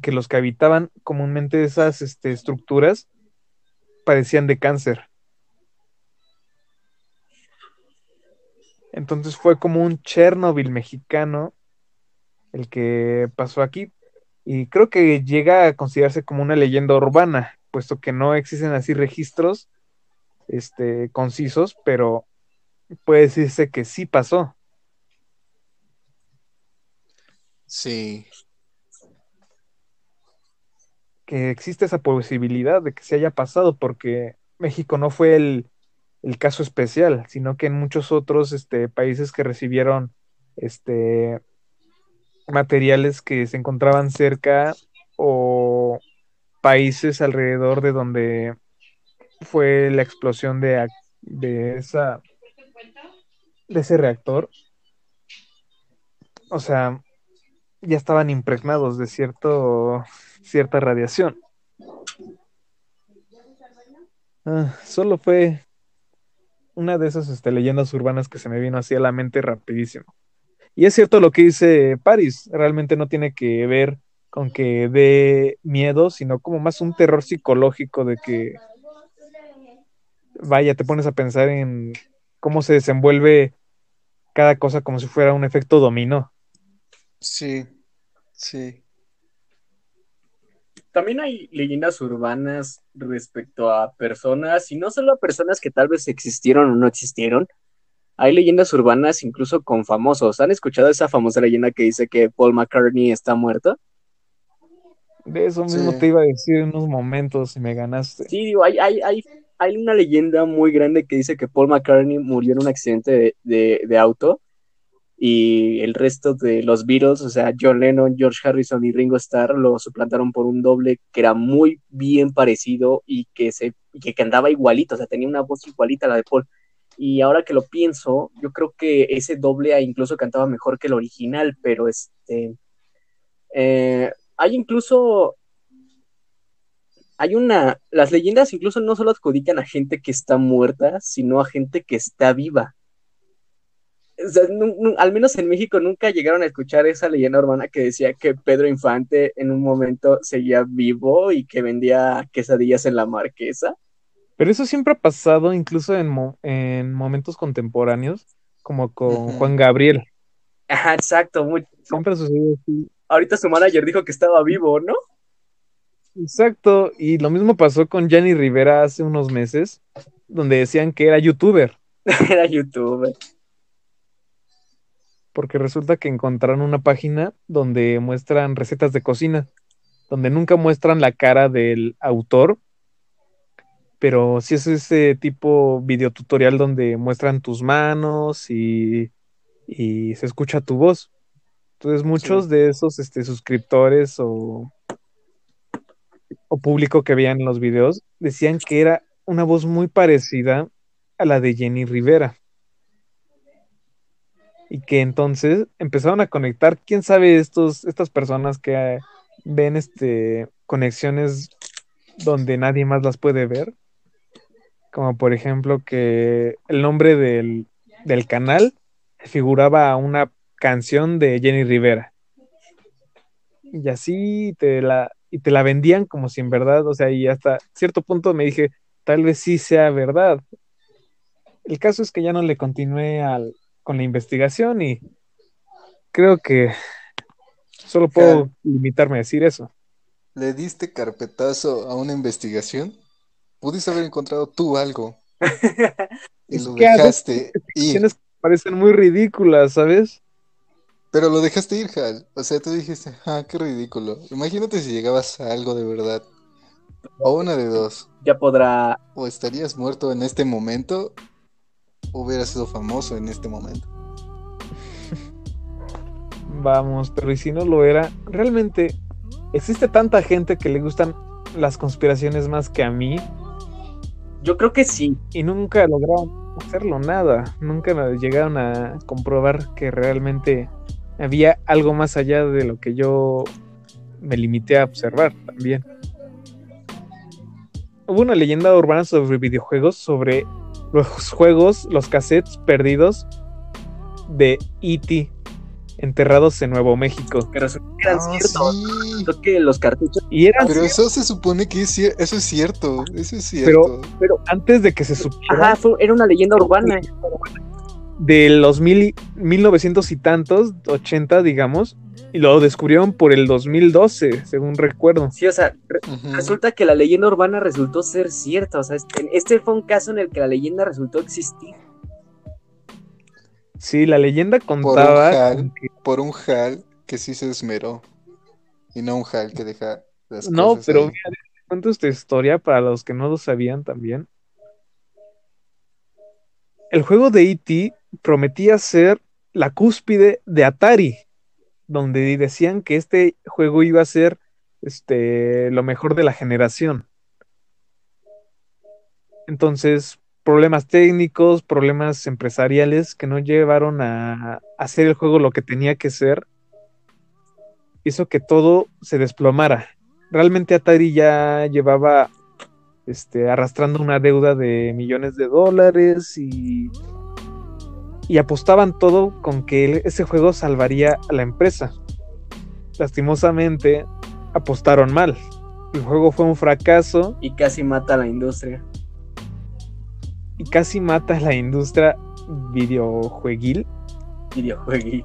que los que habitaban comúnmente esas este, estructuras padecían de cáncer. Entonces fue como un Chernobyl mexicano el que pasó aquí. Y creo que llega a considerarse como una leyenda urbana, puesto que no existen así registros este, concisos, pero puede decirse que sí pasó. Sí. Que existe esa posibilidad de que se haya pasado, porque México no fue el, el caso especial, sino que en muchos otros este, países que recibieron este, materiales que se encontraban cerca o países alrededor de donde fue la explosión de, de esa de ese reactor. O sea, ya estaban impregnados de cierto cierta radiación. Ah, solo fue una de esas este, leyendas urbanas que se me vino así a la mente rapidísimo. Y es cierto lo que dice Paris, realmente no tiene que ver con que dé miedo, sino como más un terror psicológico de que, vaya, te pones a pensar en cómo se desenvuelve cada cosa como si fuera un efecto dominó. Sí. Sí. También hay leyendas urbanas respecto a personas, y no solo a personas que tal vez existieron o no existieron. Hay leyendas urbanas incluso con famosos. ¿Han escuchado esa famosa leyenda que dice que Paul McCartney está muerto? De eso mismo Sí. te iba a decir en unos momentos y me ganaste. Sí, digo, hay, hay, hay, hay una leyenda muy grande que dice que Paul McCartney murió en un accidente de, de- de auto y el resto de los Beatles, o sea, John Lennon, George Harrison y Ringo Starr lo suplantaron por un doble que era muy bien parecido y que, se, que cantaba igualito, o sea, tenía una voz igualita a la de Paul. Y ahora que lo pienso, yo creo que ese doble incluso cantaba mejor que el original, pero este... eh, hay incluso hay una, las leyendas incluso no solo adjudican a gente que está muerta, sino a gente que está viva. O sea, al menos en México nunca llegaron a escuchar esa leyenda urbana que decía que Pedro Infante en un momento seguía vivo y que vendía quesadillas en la marquesa. Pero eso siempre ha pasado incluso en, mo- en momentos contemporáneos, como con. Juan Gabriel. Ajá, exacto. muy- Siempre ha sucedido así. Ahorita su manager dijo que estaba vivo, ¿no? Exacto. Y lo mismo pasó con Jenny Rivera hace unos meses, donde decían que era youtuber, Era youtuber. Porque resulta que encontraron una página donde muestran recetas de cocina, donde nunca muestran la cara del autor, pero sí es ese tipo videotutorial donde muestran tus manos y, y se escucha tu voz. Entonces muchos de esos este, suscriptores o, o público que veían los videos decían que era una voz muy parecida a la de Jenny Rivera. Y que entonces empezaron a conectar, quién sabe, estos, estas personas que eh, ven este, conexiones donde nadie más las puede ver. Como por ejemplo que el nombre del, del canal figuraba una canción de Jenny Rivera. Y así te la, y te la vendían como si en verdad, o sea, y hasta cierto punto me dije, tal vez sí sea verdad. El caso es que ya no le continué al, con la investigación y creo que solo puedo limitarme a decir eso. ¿Le diste carpetazo a una investigación? Pudiste haber encontrado tú algo y lo dejaste ir. Que parecen muy ridículas, ¿sabes? Pero lo dejaste ir, Hal. O sea, tú dijiste, ah, qué ridículo. Imagínate si llegabas a algo de verdad. O una de dos. Ya podrá. O estarías muerto en este momento, o hubieras sido famoso en este momento. Vamos, pero y si no lo era, realmente existe tanta gente que le gustan las conspiraciones más que a mí Yo creo que sí. y nunca lograron hacerlo nada, nunca llegaron a comprobar que realmente había algo más allá de lo que yo me limité a observar también. Hubo una leyenda urbana sobre videojuegos, sobre los juegos, los cassettes perdidos de E.T. enterrados en Nuevo México. Que eran Ah, ciertos. sí. Creo que los cartuchos. Y eran, Pero eso se supone que es eso es cierto. Eso es Pero- cierto. Pero. antes de que se supiera Ajá, fue- era una leyenda urbana. De los mil, 1900 y tantos, 80 digamos, y lo descubrieron por el 2012, según recuerdo. Sí, o sea, re- resulta que la leyenda urbana resultó ser cierta. O sea, este, este fue un caso en el que la leyenda resultó existir. Sí, la leyenda Por un contaba Hal, que- por un Hal que sí se esmeró. Y no un Hal que deja las No, cosas pero ahí. mira, cuento esta historia para los que no lo sabían también. El juego de E.T. prometía ser la cúspide de Atari, donde decían que este juego iba a ser este, lo mejor de la generación. Entonces, problemas técnicos, problemas empresariales que no llevaron a hacer el juego lo que tenía que ser, hizo que todo se desplomara. Realmente Atari ya llevaba este, arrastrando una deuda de millones de dólares y, y apostaban todo con que ese juego salvaría a la empresa. Lastimosamente, apostaron mal. El juego fue un fracaso Y casi mata a la industria. y casi mata a la industria videojueguil, Videojuegui.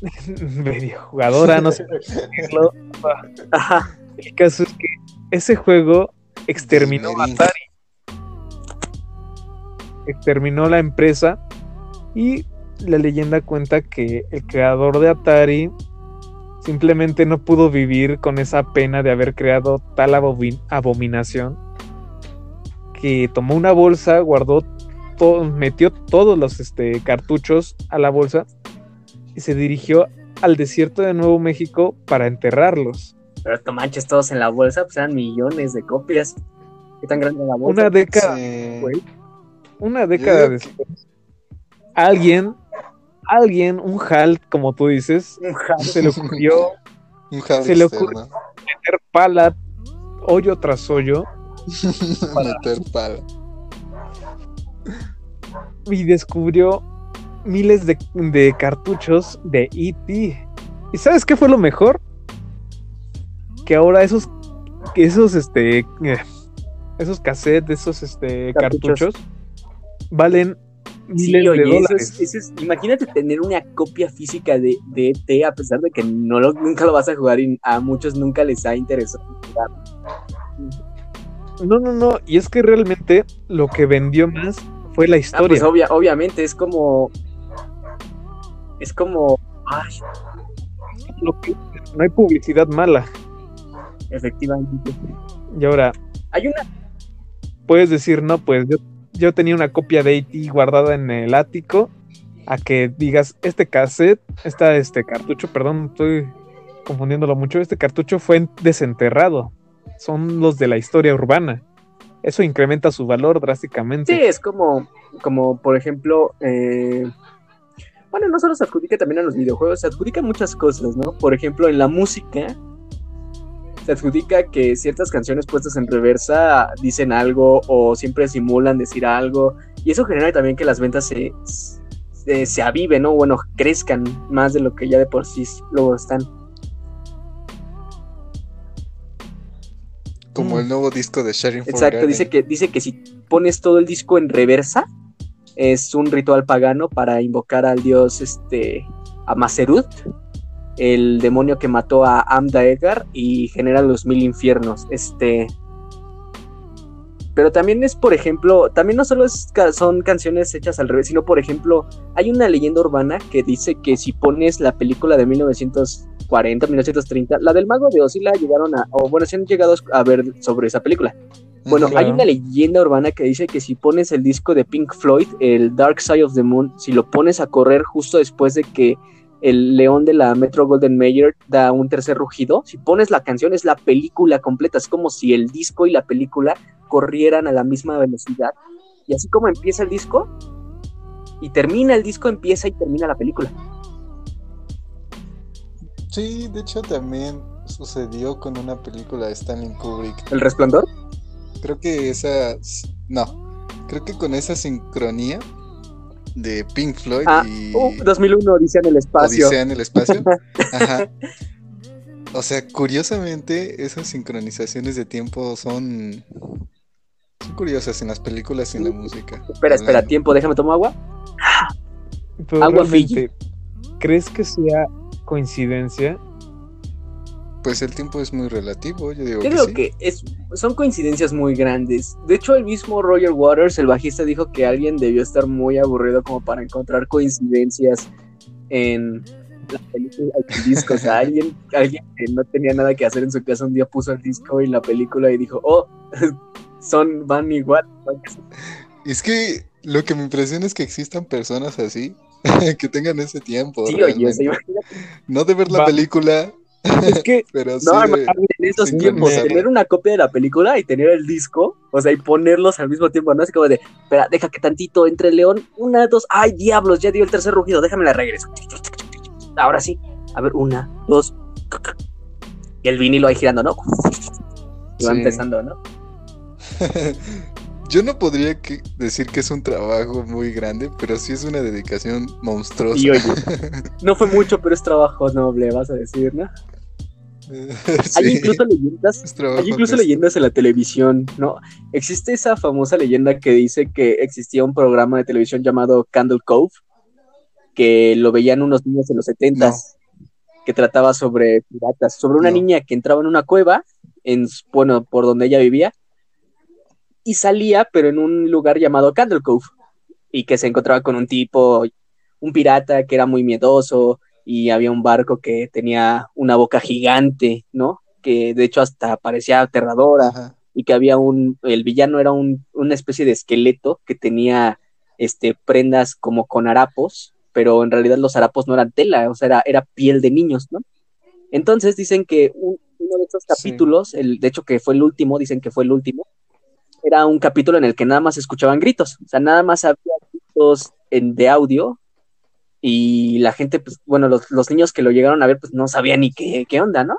videojugadora, no sé decirlo. El caso es que ese juego exterminó a. Atari. Exterminó la empresa y la leyenda cuenta que el creador de Atari simplemente no pudo vivir con esa pena de haber creado tal abomin- abominación que tomó una bolsa, guardó todo, metió todos los este, cartuchos a la bolsa y se dirigió al desierto de Nuevo México para enterrarlos. Pero no manches, todos en la bolsa, pues eran millones de copias. ¿Qué tan grande la bolsa? Una década, Sí. Una década después, alguien, alguien, un HAL, como tú dices, Un jalo. se le ocurrió Un Se le hamster, ocurre- ¿no? meter pala, hoyo tras hoyo, Meter pala. y descubrió miles de, de cartuchos de E.T. ¿Y sabes qué fue lo mejor? Que ahora esos, que esos, este, eh, esos cassettes, esos, este, Cartuchos. cartuchos, valen Sí, oye, de eso es- eso es- imagínate tener una copia física de, de ET a pesar de que no lo- nunca lo vas a jugar y a muchos nunca les ha interesado jugar. No, no, no, y es que realmente lo que vendió más fue la Ah, historia. pues obvia- obviamente es como. Es como. Ay, que- no hay publicidad mala. efectivamente. Y ahora, Hay una. puedes decir, no, pues yo, yo tenía una copia de E.T. guardada en el ático, a que digas, este cassette, esta, este cartucho, perdón, estoy confundiéndolo mucho, este cartucho fue desenterrado. Son los de la historia urbana. Eso incrementa su valor drásticamente. Sí, es como. Como por ejemplo. eh, bueno, no solo se adjudica también a los videojuegos, se adjudica muchas cosas, ¿no? Por ejemplo, en la música. Se adjudica que ciertas canciones puestas en reversa dicen algo o siempre simulan decir algo. Y eso genera también que las ventas se, se, se aviven, ¿no? Bueno, crezcan más de lo que ya de por sí luego están. Como Mm. el nuevo disco de Sharing for Exacto, Garden. dice que, dice que si pones todo el disco en reversa, es un ritual pagano para invocar al dios este a Maserut, el demonio que mató a Amdaegar y genera los mil infiernos. Este. Pero también es, por ejemplo, también no solo es son canciones hechas al revés, sino, por ejemplo, hay una leyenda urbana que dice que si pones la película de 1940, 1930, la del Mago de Oz, sí la llegaron a, o bueno, si han llegado a ver sobre esa película. Bueno, hay una leyenda urbana que dice que si pones el disco de Pink Floyd, el Dark Side of the Moon, si lo pones a correr justo después de que el león de la Metro Golden Mayer da un tercer rugido, si pones la canción es la película completa, es como si el disco y la película corrieran a la misma velocidad. Y así como empieza el disco y termina el disco, empieza y termina la película. Sí, de hecho también sucedió con una película de Stanley Kubrick. ¿El resplandor? Creo que esa... No, creo que con esa sincronía de Pink Floyd Ah, y uh, 2001, Odisea en el espacio. Odisea en el espacio. Ajá. O sea, curiosamente, esas sincronizaciones de tiempo son, son curiosas en las películas y en la música. Espera, espera, tiempo, déjame tomar agua. Pero Agua realmente, ¿crees que sea coincidencia? Pues el tiempo es muy relativo, yo digo que creo sí. que es, son coincidencias muy grandes. De hecho, el mismo Roger Waters, el bajista, dijo que alguien debió estar muy aburrido como para encontrar coincidencias en la película y el disco. O sea, alguien, alguien que no tenía nada que hacer en su casa un día puso el disco y la película y dijo, oh, son, van igual. Es que lo que me impresiona es que existan personas así, que tengan ese tiempo. Sí, oye. No de ver la Va. película, Es que pero sí No, de- en estos sí, tiempos, tener una copia de la película y tener el disco, o sea, y ponerlos al mismo tiempo, ¿no? Así como de, espera, deja que tantito entre el león, una, dos, ay, diablos, ya dio el tercer rugido, déjame la regreso. Ahora sí, a ver, una, dos, y el vinilo ahí girando, ¿no? Y va empezando, ¿no? Yo no podría que- decir que es un trabajo muy grande, pero sí es una dedicación monstruosa. Y oye, no fue mucho, pero es trabajo noble, vas a decir, ¿no? Hay incluso leyendas Hay incluso leyendas en la televisión, ¿no? Existe esa famosa leyenda que dice que existía un programa de televisión llamado Candle Cove, que lo veían unos niños en los 70 que trataba sobre piratas, sobre una No. niña que entraba en una cueva, en, bueno, por donde ella vivía, y salía, pero en un lugar llamado Candle Cove, y que se encontraba con un tipo, un pirata que era muy miedoso, y había un barco que tenía una boca gigante, ¿no? Que de hecho hasta parecía aterradora Ajá. y que había un, el villano era un, una especie de esqueleto que tenía este, prendas como con harapos, pero en realidad los harapos no eran tela, o sea, era, era piel de niños, ¿no? Entonces dicen que un- uno de esos Sí. capítulos, el, de hecho que fue el último, dicen que fue el último, era un capítulo en el que nada más se escuchaban gritos, o sea, nada más había gritos en, de audio y la gente, pues, bueno, los, los niños que lo llegaron a ver, pues no sabían ni qué, qué onda, ¿no?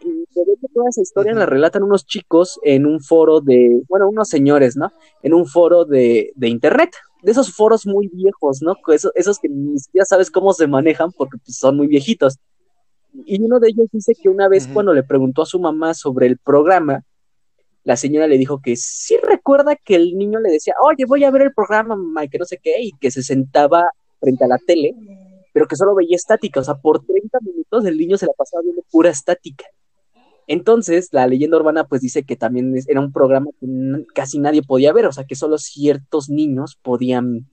Y de toda esa historia la relatan unos chicos en un foro de, bueno, unos señores, ¿no? En un foro de, de internet, de esos foros muy viejos, ¿no? Esos, esos que ni siquiera sabes cómo se manejan porque pues, son muy viejitos. Y uno de ellos dice que una vez Ujú. cuando le preguntó a su mamá sobre el programa, la señora le dijo que sí recuerda que el niño le decía, oye, voy a ver el programa, mamá, y que no sé qué, y que se sentaba frente a la tele, pero que solo veía estática, o sea, por 30 minutos el niño se la pasaba viendo pura estática. Entonces, la leyenda urbana pues dice que también era un programa que casi nadie podía ver, o sea, que solo ciertos niños podían,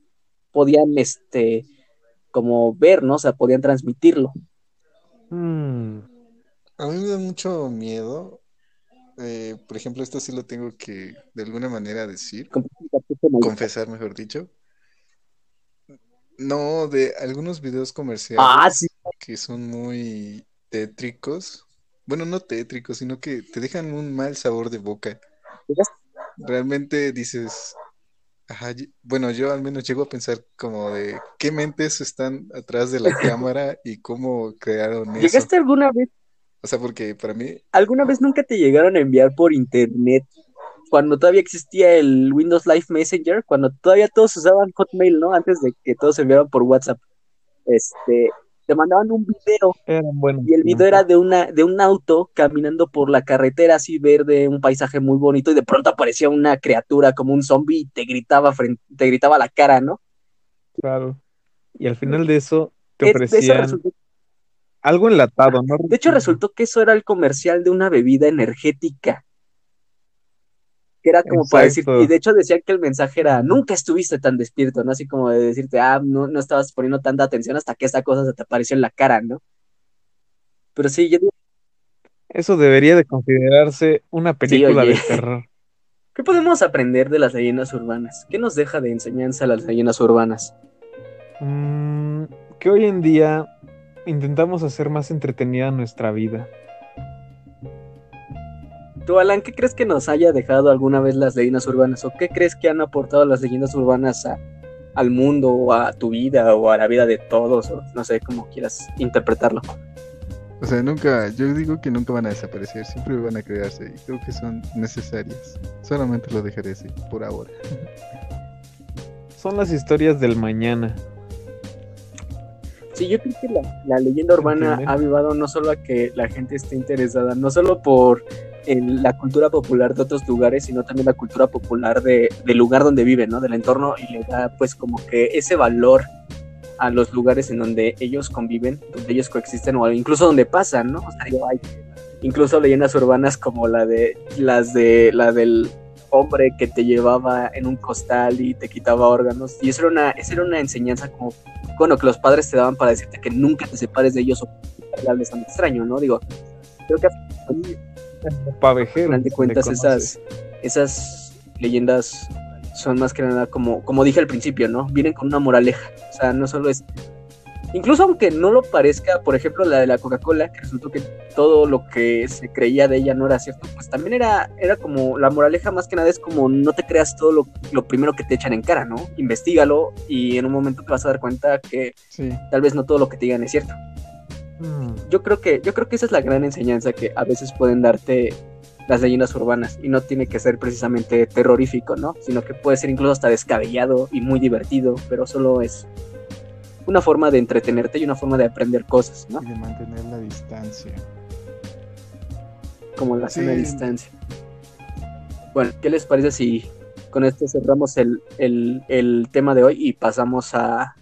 podían, este, como ver, ¿no? O sea, podían transmitirlo. Mm, A mí me da mucho miedo. Eh, por ejemplo, esto sí lo tengo que de alguna manera decir, confesar, mejor dicho. No, de algunos videos comerciales Ah, sí. que son muy tétricos. Bueno, no tétricos, sino que te dejan un mal sabor de boca. Realmente dices, ajá, bueno, yo al menos llego a pensar como de qué mentes están atrás de la cámara y cómo crearon eso. ¿Llegaste alguna vez, O sea, porque para mí, alguna vez nunca te llegaron a enviar por internet cuando todavía existía el Windows Live Messenger, cuando todavía todos usaban Hotmail, ¿no? Antes de que todos se enviaran por WhatsApp. Este, te mandaban un video eran buenos y el video era de una de un auto caminando por la carretera así verde, un paisaje muy bonito y de pronto aparecía una criatura como un zombie y te gritaba frente, te gritaba la cara, ¿no? Claro. Y al final de eso te Es- de, eso ofrecían algo enlatado, ¿no? de hecho resultó que eso era el comercial de una bebida energética. Que era como para decir, y de hecho decía que el mensaje era, nunca estuviste tan despierto, ¿no? Así como de decirte, ah, no, no estabas poniendo tanta atención hasta que esta cosa se te apareció en la cara, ¿no? Pero sí, yo Eso debería de considerarse una película de terror. ¿qué podemos aprender de las leyendas urbanas? ¿Qué nos deja de enseñanza las leyendas urbanas? Mm, que hoy en día intentamos hacer más entretenida nuestra vida. Tú, Alan, ¿qué crees que nos haya dejado alguna vez las leyendas urbanas? ¿O qué crees que han aportado las leyendas urbanas a- al mundo, o a tu vida, o a la vida de todos? O no sé cómo quieras interpretarlo. o sea, nunca, yo digo que nunca van a desaparecer, siempre van a crearse y creo que son necesarias. Solamente lo dejaré así, por ahora. Son las historias del mañana. Sí, yo creo que la, la leyenda urbana Entienden. ha avivado no solo a que la gente esté interesada, no solo por en la cultura popular de otros lugares, sino también la cultura popular de, del lugar donde viven, ¿no? Del entorno, y le da pues como que ese valor a los lugares en donde ellos conviven, donde ellos coexisten, o incluso donde pasan, ¿no? O sea, digo, hay incluso leyendas urbanas como la de las de la del hombre que te llevaba en un costal y te quitaba órganos. Y eso era una, esa era una enseñanza como, bueno, que los padres te daban para decirte que nunca te separes de ellos o que hables tan extraño, ¿no? Digo, creo que a Pavejero. final de cuentas esas, esas leyendas son más que nada como, como dije al principio, ¿no? Vienen con una moraleja. O sea, no solo es. Incluso aunque no lo parezca, por ejemplo, la de la Coca-Cola, que resultó que todo lo que se creía de ella no era cierto, pues también era, era como la moraleja más que nada es como no te creas todo lo, lo primero que te echan en cara, ¿no? Investígalo y en un momento te vas a dar cuenta que Sí, tal vez no todo lo que te digan es cierto Mm, yo creo que yo creo que esa es la gran enseñanza que a veces pueden darte las leyendas urbanas y no tiene que ser precisamente terrorífico, ¿no? Sino que puede ser incluso hasta descabellado y muy divertido, pero solo es una forma de entretenerte y una forma de aprender cosas, ¿no? y de mantener la distancia. Como la sana Sí. distancia. Bueno, ¿qué les parece si con esto cerramos el, el, el tema de hoy y pasamos a,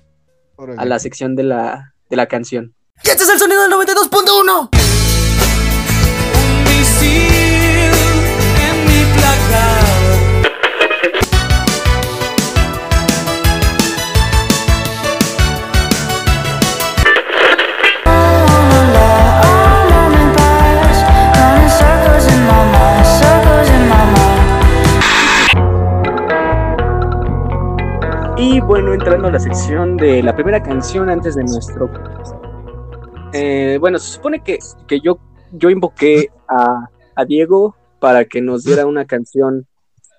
a la sección de la, de la canción? Y este es el sonido del 92.1. Un misil en mi placar. Bueno, entrando a la sección de la primera canción antes de nuestro. Eh, bueno, se supone que, que yo, yo invoqué a, a Diego para que nos diera una canción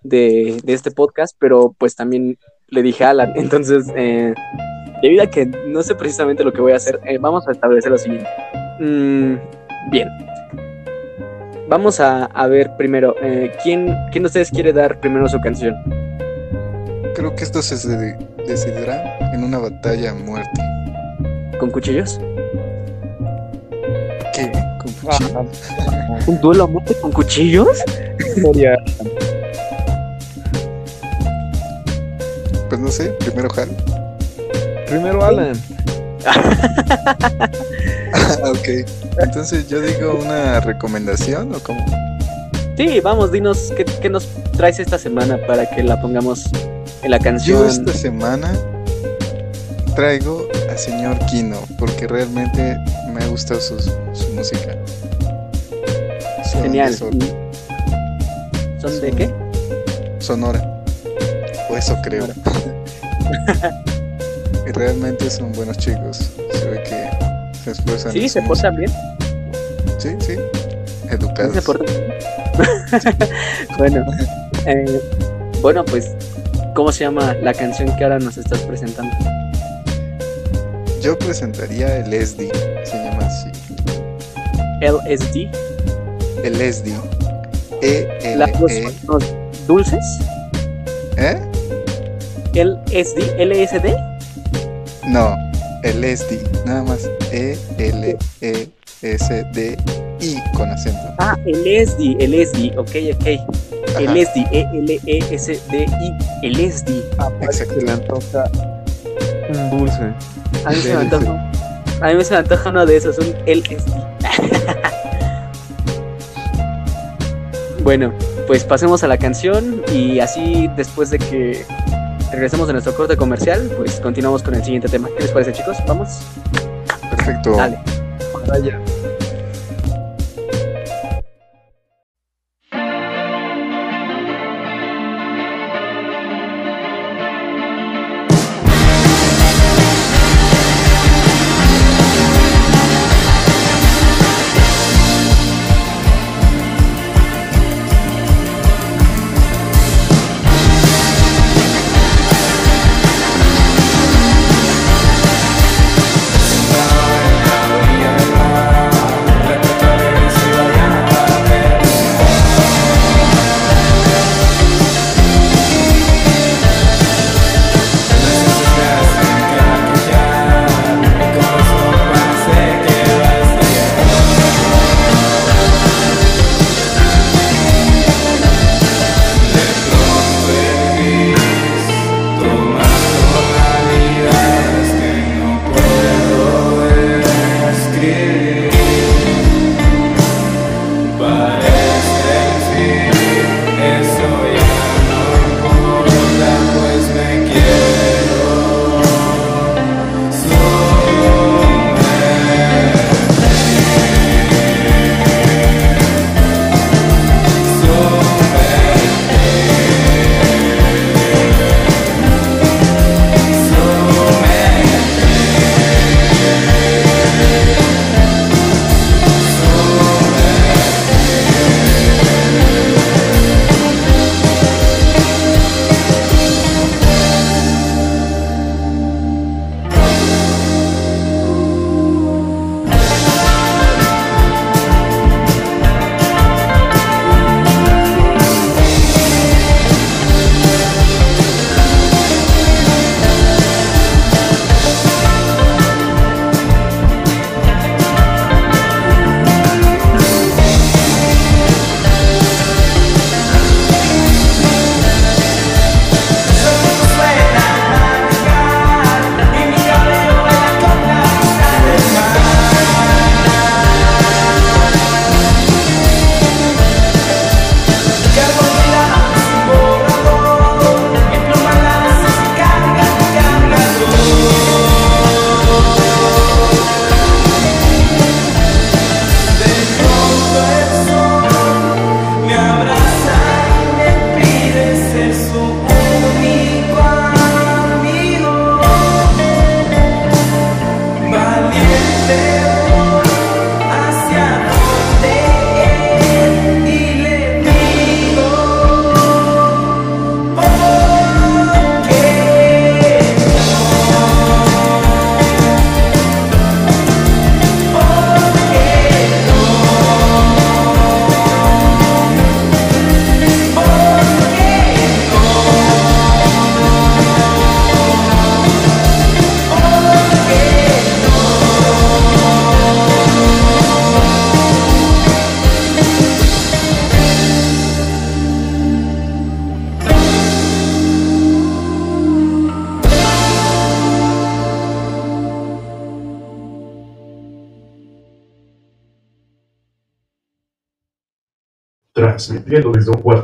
de, de este podcast, pero pues también le dije a Alan. Entonces, eh, debido a que no sé precisamente lo que voy a hacer, eh, vamos a establecer lo siguiente. Mm, bien. Vamos a, a ver primero, eh, ¿quién, ¿quién de ustedes quiere dar primero su canción? Creo que esto se de- decidirá en una batalla a muerte. ¿Con cuchillos? ¿Qué? ¿Con cuchillo? ¿Un duelo a muerte con cuchillos? Historia. Pues no sé, primero Hal. Primero Alan. Ah, ok. Entonces yo digo una recomendación o cómo. Sí, vamos, dinos qué, qué nos traes esta semana para que la pongamos en la Yo esta semana traigo al señor Kino porque realmente me ha gustado su, su música. Son Genial. ¿Son de qué? Sonora. O eso creo. y realmente son buenos chicos. Se ve que se esfuerzan. Sí, se su portan bien. Sí, sí. Sí, Educados. se portan bien. bueno, eh, bueno, pues, ¿cómo se llama la canción que ahora nos estás presentando? Yo presentaría el SD. Se llama así. LSD. El SD. E L Las dos E. son los dulces. ¿Eh? LSD. LSD. No, el SD, nada más. E L E S D I con acento. Ah, LSD. LSD. Ok, ok. Ajá, LSD. E L E S D I. LSD. exacto. Se le antoja un dulce. A mí se me antoja. A mí se me antoja uno de esos, un LSD. bueno, pues pasemos a la canción y así después de que regresemos de nuestro corte comercial, pues continuamos con el siguiente tema. ¿Qué les parece, chicos? Vamos. Perfecto. Dale. Vaya.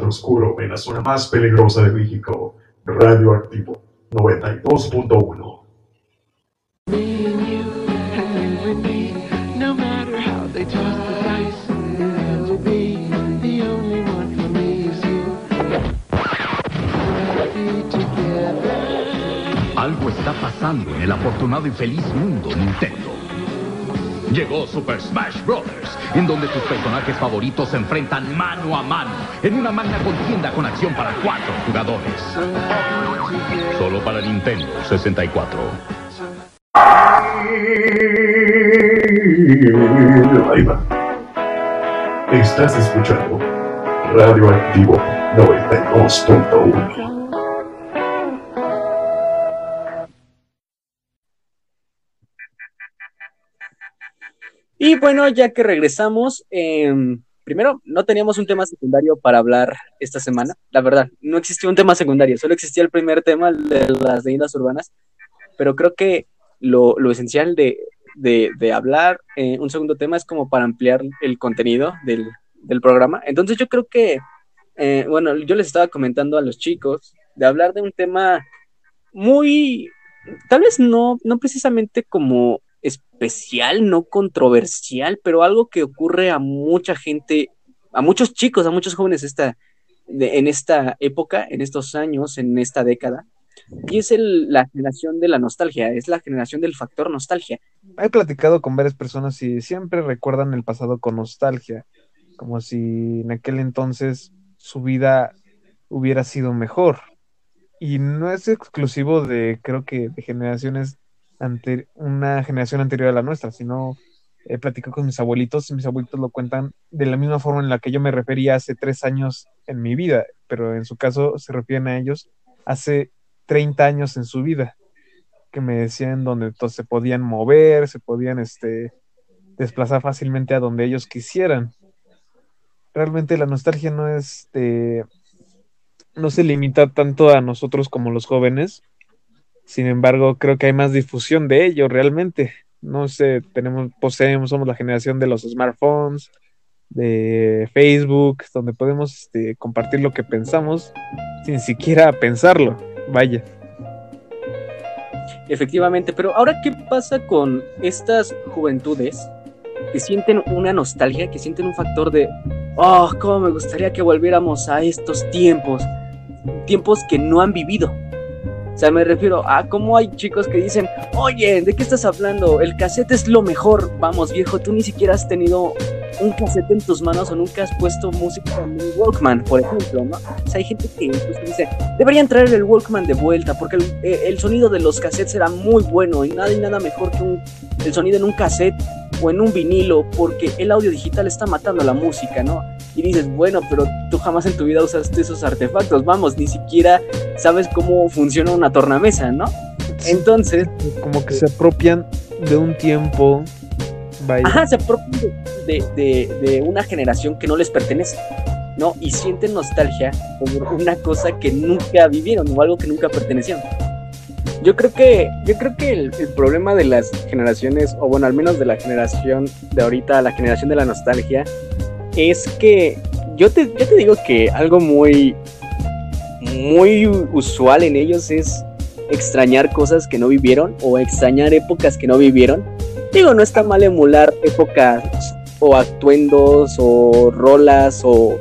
Oscuro en la zona más peligrosa de México, Radioactivo 92.1. No matter how they toss the dice, you'll be the only one for me is you. Be together. Algo está pasando en el afortunado y feliz mundo Nintendo. Llegó Super Smash Bros., en donde tus personajes favoritos se enfrentan mano a mano en una magna contienda con acción para cuatro jugadores. Solo para Nintendo 64. Ahí va. Estás escuchando Radioactivo 92.1. bueno, ya que regresamos, em, primero, no teníamos un tema secundario para hablar esta semana. La verdad, no existía un tema secundario, solo existía el primer tema de las leyendas urbanas. Pero creo que lo, esencial de, hablar eh, un segundo tema es como para ampliar el contenido del, del programa. Entonces yo creo que, eh, bueno, yo les estaba comentando a los chicos de hablar de un tema muy, tal vez no, no precisamente como especial, no controversial, pero algo que ocurre a mucha gente, a muchos chicos, a muchos jóvenes esta, en esta época, en estos años, en esta década. Y es el- la generación de la nostalgia, es la generación del factor nostalgia. He platicado con varias personas y siempre recuerdan el pasado con nostalgia, como si en aquel entonces su vida hubiera sido mejor. Y no es exclusivo de, creo que, de generaciones ante una generación anterior a la nuestra, sino he platicado con mis abuelitos y mis abuelitos lo cuentan de la misma forma en la que yo me refería hace tres años en mi vida, pero en su caso se refieren a ellos hace 30 años en su vida que me decían donde to- se podían mover, se podían este, desplazar fácilmente a donde ellos quisieran. Realmente la nostalgia no es, este, no se limita tanto a nosotros como los jóvenes. Sin embargo, creo que hay más difusión de ello realmente. No sé, tenemos, poseemos, somos la generación de los smartphones, de Facebook, donde podemos este, compartir lo que pensamos sin siquiera pensarlo. Vaya. Efectivamente, pero ahora, ¿qué pasa con estas juventudes que sienten una nostalgia, que sienten un factor de, oh, cómo me gustaría que volviéramos a estos tiempos, tiempos que no han vivido? O sea, me refiero a cómo hay chicos que dicen, oye, ¿de qué estás hablando? El cassette es lo mejor. Vamos, viejo, tú ni siquiera has tenido un cassette en tus manos o nunca has puesto música en un Walkman, por ejemplo, ¿no? O sea, hay gente que incluso dice, deberían traer el Walkman de vuelta porque el, eh, sonido de los cassettes era muy bueno y nada y nada mejor que un, el sonido en un cassette o en un vinilo porque el audio digital está matando la música, ¿no? Y dices, bueno, pero tú jamás en tu vida usaste esos artefactos, vamos, ni siquiera sabes cómo funciona una tornamesa, ¿no? Entonces, Como que se apropian de un tiempo. Vaya. Ajá, se apropian de, de- de una generación que no les pertenece, ¿no? Y sienten nostalgia por una cosa que nunca vivieron o algo que nunca pertenecieron. Yo creo que, yo creo que el, problema de las generaciones, o bueno, al menos de la generación de ahorita, la generación de la nostalgia, es que yo te, yo te digo que algo muy, muy usual en ellos es extrañar cosas que no vivieron o extrañar épocas que no vivieron. Digo, no está mal emular épocas o atuendos o rolas o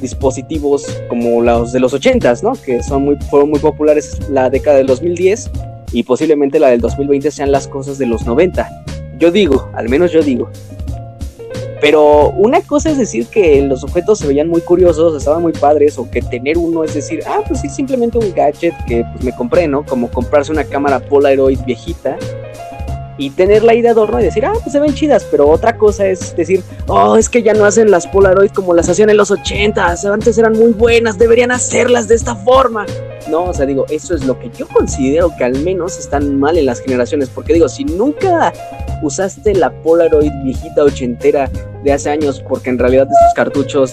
dispositivos como los de los 80s, ¿no? Que son muy, fueron muy populares la década del 2010 y posiblemente la del 2020 sean las cosas de los 90. Yo digo, al menos yo digo. Pero una cosa es decir que los objetos se veían muy curiosos, estaban muy padres, o que tener uno es decir, ah, pues sí, simplemente un gadget que pues, me compré, ¿no? Como comprarse una cámara Polaroid viejita y tenerla ahí de adorno y decir, ah, pues se ven chidas, pero otra cosa es decir, oh, es que ya no hacen las Polaroid como las hacían en los 80, antes eran muy buenas, deberían hacerlas de esta forma. No, o sea, digo, eso es lo que yo considero que al menos están mal en las generaciones, porque digo, si nunca usaste la Polaroid viejita ochentera de hace años, porque en realidad esos cartuchos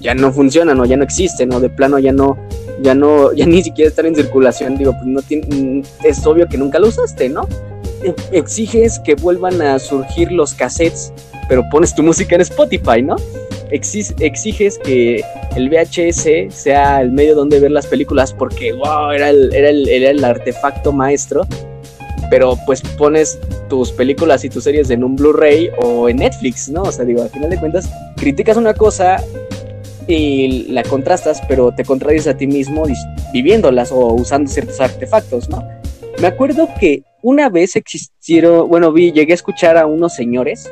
ya no funcionan o ya no existen, o de plano ya no, ya no, ya ni siquiera están en circulación, digo, pues no tiene, es obvio que nunca lo usaste, ¿no? Exiges que vuelvan a surgir los cassettes, pero pones tu música en Spotify, ¿no? exiges que el VHS sea el medio donde ver las películas porque, wow, era el, era el, era el artefacto maestro. Pero pues pones tus películas y tus series en un Blu-ray o en Netflix, ¿no? O sea, digo, al final de cuentas, criticas una cosa y la contrastas, pero te contradices a ti mismo viviéndolas o usando ciertos artefactos, ¿no? Me acuerdo que una vez existieron, bueno, vi, llegué a escuchar a unos señores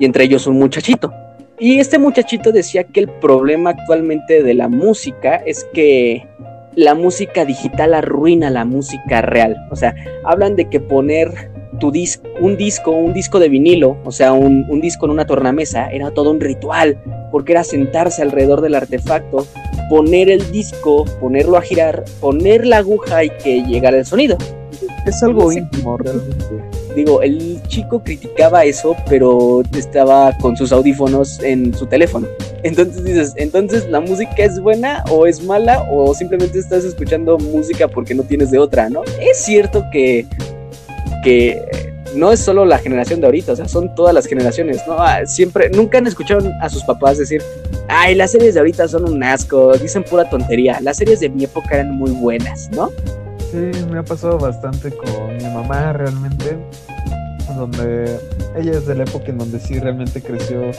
y entre ellos un muchachito. Y este muchachito decía que el problema actualmente de la música es que la música digital arruina la música real. O sea, hablan de que poner tu dis un disco, un disco de vinilo, o sea, un, un disco en una tornamesa, era todo un ritual, porque era sentarse alrededor del artefacto, poner el disco, ponerlo a girar, poner la aguja y que llegara el sonido. Es algo No sé. íntimo realmente. Digo, el chico criticaba eso, pero estaba con sus audífonos en su teléfono. Entonces dices, entonces la música es buena o es mala o simplemente estás escuchando música porque no tienes de otra, ¿no? Es cierto que, que no es solo la generación de ahorita, o sea, son todas las generaciones, ¿no? Ah, Siempre, nunca han escuchado a sus papás decir, ay, las series de ahorita son un asco, dicen pura tontería, las series de mi época eran muy buenas, ¿no? Sí, me ha pasado bastante con mi mamá realmente, donde ella es de la época en donde sí realmente creció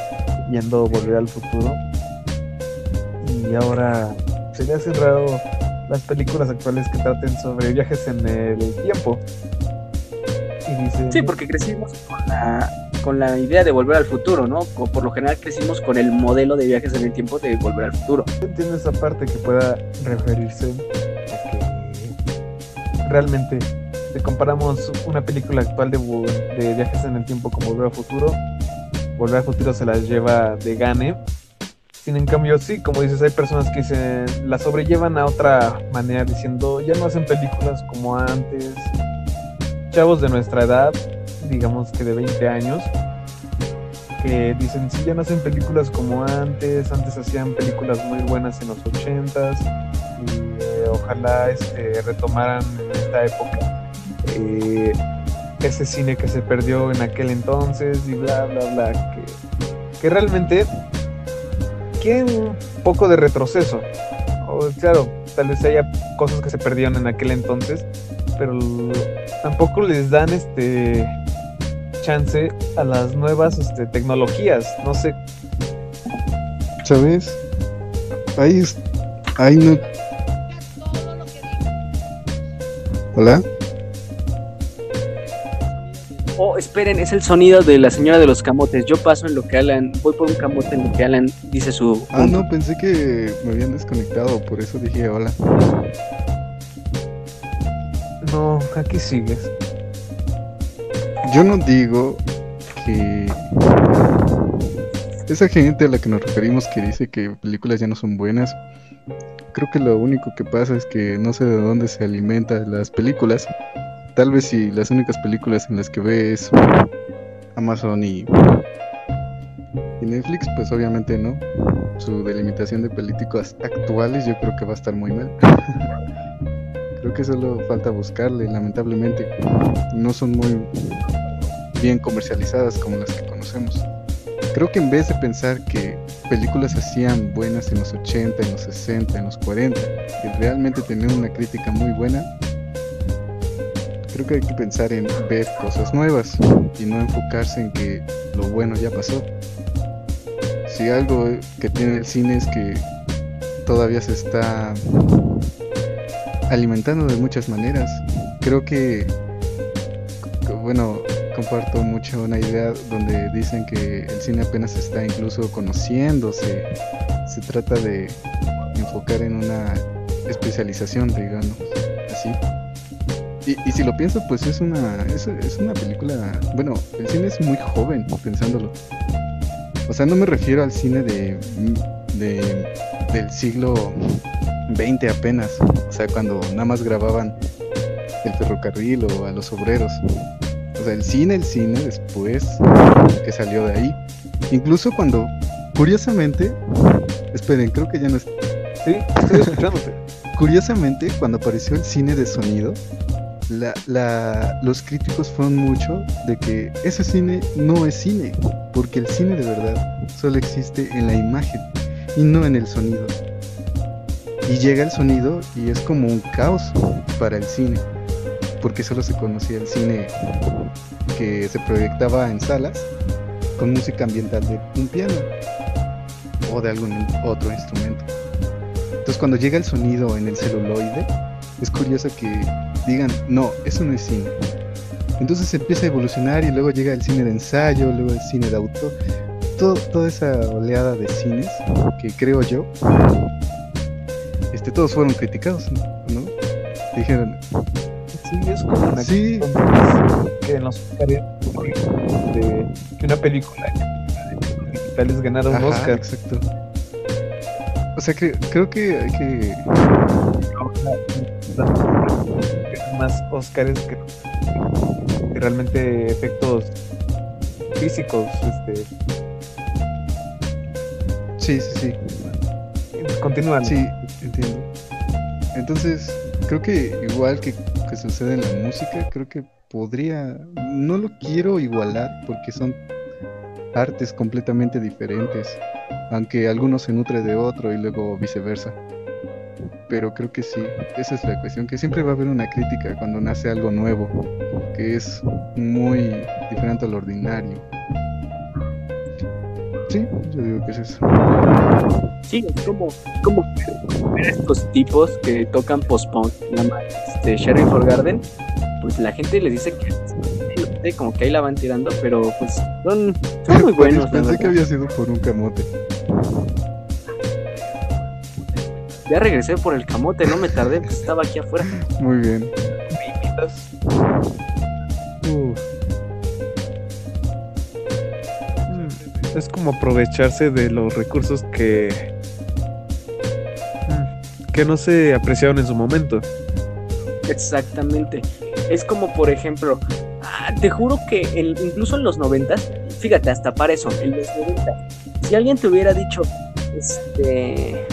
viendo Volver al Futuro. Y ahora se le hace raro las películas actuales que traten sobre viajes en el tiempo. Y dice, Sí, porque crecimos con la, con la idea de volver al futuro, ¿no? O por lo general crecimos con el modelo de viajes en el tiempo de volver al futuro. entiendo esa parte que pueda referirse realmente si comparamos una película actual de, viajes en el tiempo con Volver al Futuro, Volver al Futuro se las lleva de gane. Sin en cambio, sí, como dices, hay personas que se la sobrellevan a otra manera diciendo, ya no hacen películas como antes. Chavos de nuestra edad, digamos que de 20 años, que dicen, sí, ya no hacen películas como antes, antes hacían películas muy buenas en los 80s y eh, ojalá este, retomaran en esta época eh, ese cine que se perdió en aquel entonces y bla, bla, bla, que, realmente quieren un poco de retroceso. Claro, tal vez haya cosas que se perdieron en aquel entonces, pero tampoco les dan este chance a las nuevas este, tecnologías. No sé, ¿Sabes? Ahí. Ahí no. Hola. Oh, esperen, es el sonido de la señora de los camotes. Yo paso en lo que Alan, voy por un camote en lo que Alan dice su... Ah, no, pensé que me habían desconectado, por eso dije hola. no, aquí sigues. Yo no digo que esa gente a la que nos referimos que dice que películas ya no son buenas, creo que lo único que pasa es que no sé de dónde se alimentan las películas. Tal vez si las únicas películas en las que ve es Amazon y, y Netflix, pues obviamente no. Su delimitación de políticos actuales yo creo que va a estar muy mal. creo que solo falta buscarle, lamentablemente. No son muy bien comercializadas como las que conocemos. Creo que en vez de pensar que películas hacían buenas en los 80, en los 60, en los 40, y realmente tener una crítica muy buena, creo que hay que pensar en ver cosas nuevas y no enfocarse en que lo bueno ya pasó. Si algo que tiene el cine es que todavía se está alimentando de muchas maneras. Creo que, que, bueno, comparto mucho una idea donde dicen que el cine apenas está incluso conociéndose. Se trata de enfocar en una especialización, digamos, así. Y, y si lo pienso, pues es una, es, es una película, bueno, el cine es muy joven, pensándolo. O sea, no me refiero al cine de, de del siglo XX apenas, o sea, cuando nada más grababan el ferrocarril o a los obreros. O sea, el cine, el cine después que salió de ahí. Incluso cuando, curiosamente, esperen, creo que ya no. Sí, estoy escuchándote. Curiosamente, cuando apareció el cine de sonido, la- la- los críticos fueron mucho de que ese cine no es cine, porque el cine de verdad solo existe en la imagen y no en el sonido. Y llega el sonido y es como un caos para el cine, porque solo se conocía el cine que se proyectaba en salas con música ambiental de un piano o de algún otro instrumento. Entonces cuando llega el sonido en el celuloide, es curioso que digan, no, eso no es cine. Entonces empieza a evolucionar y luego llega el cine de ensayo, luego el cine de autor, toda esa oleada de cines que creo yo, este, todos fueron criticados, ¿no? Dijeron, Sí, es como una sí, que en los Oscars de que una película digitales ganara un ajá, Oscar. exacto. O sea, que, creo que hay que más Oscars que, que realmente efectos físicos. Este, Sí, sí, sí. continúan. Sí, entiendo. Entonces, creo que igual que, que sucede en la música, creo que podría, no lo quiero igualar porque son artes completamente diferentes, aunque alguno se nutre de otro y luego viceversa. Pero creo que sí, esa es la cuestión, que siempre va a haber una crítica cuando nace algo nuevo, que es muy diferente al ordinario. Sí, yo digo que es eso. Sí, es como, como ver a estos tipos que tocan post-punk, nada más, este, Sherry for Garden, pues la gente les dice que como que ahí la van tirando, pero pues son, son muy buenos. la Pensé que había sido por un camote. Ya regresé por el camote, no me tardé, pues estaba aquí afuera. Muy bien. Mm, Es como aprovecharse de los recursos que que no se apreciaron en su momento. Exactamente. Es como, por ejemplo, ah, te juro que incluso en los noventas, fíjate, hasta para eso, en los noventas, si alguien te hubiera dicho, este,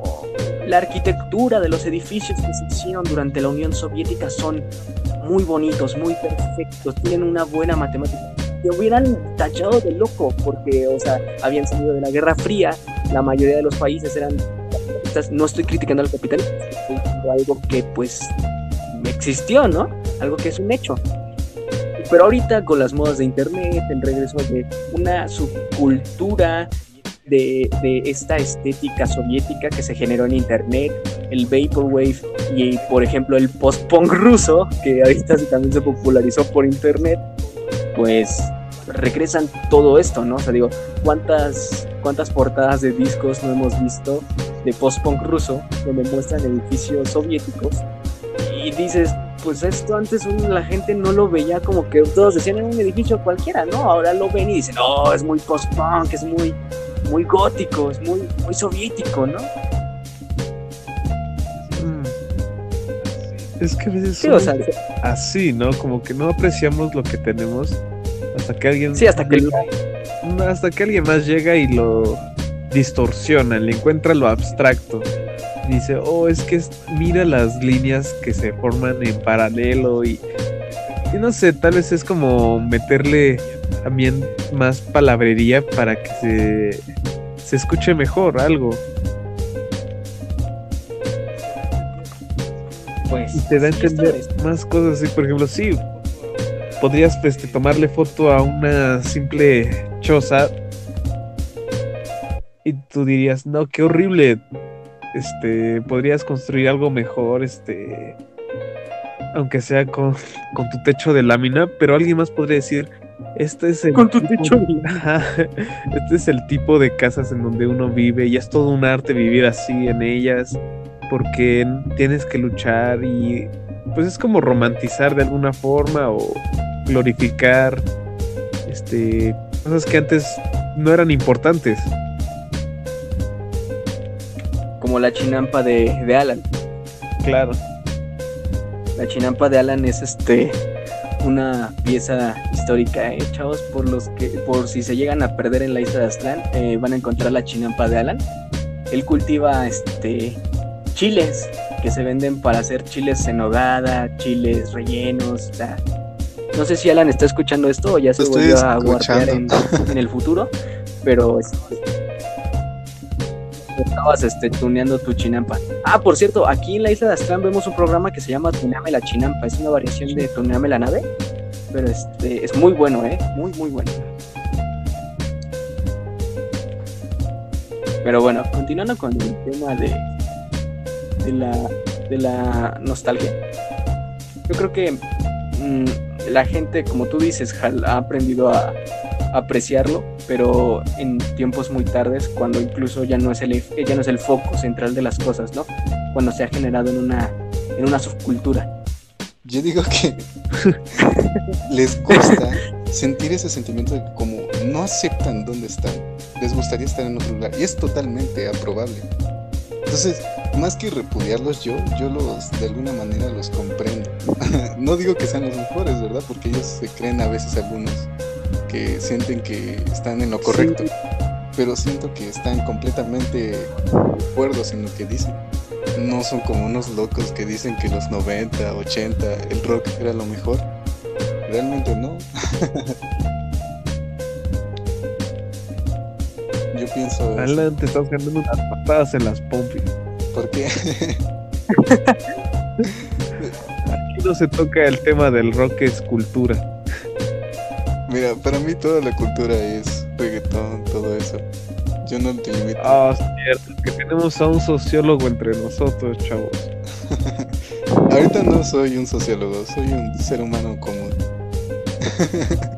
oh, la arquitectura de los edificios que se hicieron durante la Unión Soviética son muy bonitos, muy perfectos, tienen una buena matemática. Te hubieran tachado de loco porque, o sea, habían salido de la Guerra Fría, la mayoría de los países eran No estoy criticando al capitalismo, estoy algo que pues existió, ¿no? Algo que es un hecho. Pero ahorita con las modas de internet, el regreso de una subcultura de, esta estética soviética que se generó en internet, el vaporwave y por ejemplo el post-punk ruso, que ahorita también se popularizó por internet, pues regresan todo esto, ¿no? O sea, digo, ¿cuántas, cuántas portadas de discos no hemos visto de post-punk ruso donde muestran edificios soviéticos y dices, pues esto antes un- la gente no lo veía como que todos decían en un edificio cualquiera, ¿no? Ahora lo ven y dicen, no, es muy post-punk, es muy, muy gótico, es muy, muy soviético, ¿no? Mm. Es que a veces Sí, o sea, somos así, ¿no? Como que no apreciamos lo que tenemos hasta que alguien sí, hasta que No, hasta que alguien más llega y lo distorsiona, le encuentra lo abstracto. Dice, oh, es que es- mira las líneas que se forman en paralelo y, y no sé, tal vez es como meterle también más palabrería para que se, se escuche mejor algo. pues Y te da a entender más cosas así, por ejemplo, sí, podrías este, tomarle foto a una simple choza y tú dirías, no, qué horrible, este, podrías construir algo mejor, este, aunque sea con, con tu techo de lámina, pero alguien más podría decir, este es el Con tu tipo- techo de Ajá, este es el tipo de casas en donde uno vive y es todo un arte vivir así en ellas porque tienes que luchar y pues es como romantizar de alguna forma o glorificar este cosas que antes no eran importantes. como la chinampa de, de Alan. Claro. La chinampa de Alan es este una pieza histórica, ¿eh, chavos? Por los que, por si se llegan a perder en la isla de Aztlán, eh, van a encontrar la chinampa de Alan. Él cultiva este chiles, que se venden para hacer chiles en nogada, chiles rellenos. o sea, no sé si Alan está escuchando esto o ya se estoy volvió a en, escuchando. en el futuro, pero este, estabas este, tuneando tu chinampa. Ah, por cierto, aquí en la isla de Aztlán vemos un programa que se llama Tuneame la chinampa. Es una variación de Tuneame la nave, pero este es muy bueno, ¿eh? Muy, muy bueno. Pero bueno, continuando con el tema de, de, la, de la nostalgia. Yo creo que mm, la gente, como tú dices, ha aprendido a, a apreciarlo, pero en tiempos muy tardes, cuando incluso ya no es el, ya no es el foco central de las cosas, ¿no? Cuando se ha generado en una, en una subcultura. Yo digo que les gusta sentir ese sentimiento de que como no aceptan dónde están, les gustaría estar en otro lugar. Y es totalmente aprobable. Entonces, más que repudiarlos yo, yo los de alguna manera los comprendo. no digo que sean los mejores, ¿verdad? Porque ellos se creen a veces algunos que sienten que están en lo correcto. Pero siento que están completamente cuerdos en lo que dicen. No son como unos locos que dicen que los 90, 80, el rock era lo mejor. Realmente no. Yo pienso. Alan, te estás ganando unas patadas en las pompis. ¿Por qué? Aquí no se toca el tema del rock es cultura. Mira, para mí toda la cultura es reggaetón, todo eso. Yo no te limito. Ah, cierto, que tenemos a un sociólogo entre nosotros, chavos. Ahorita no soy un sociólogo, soy un ser humano común.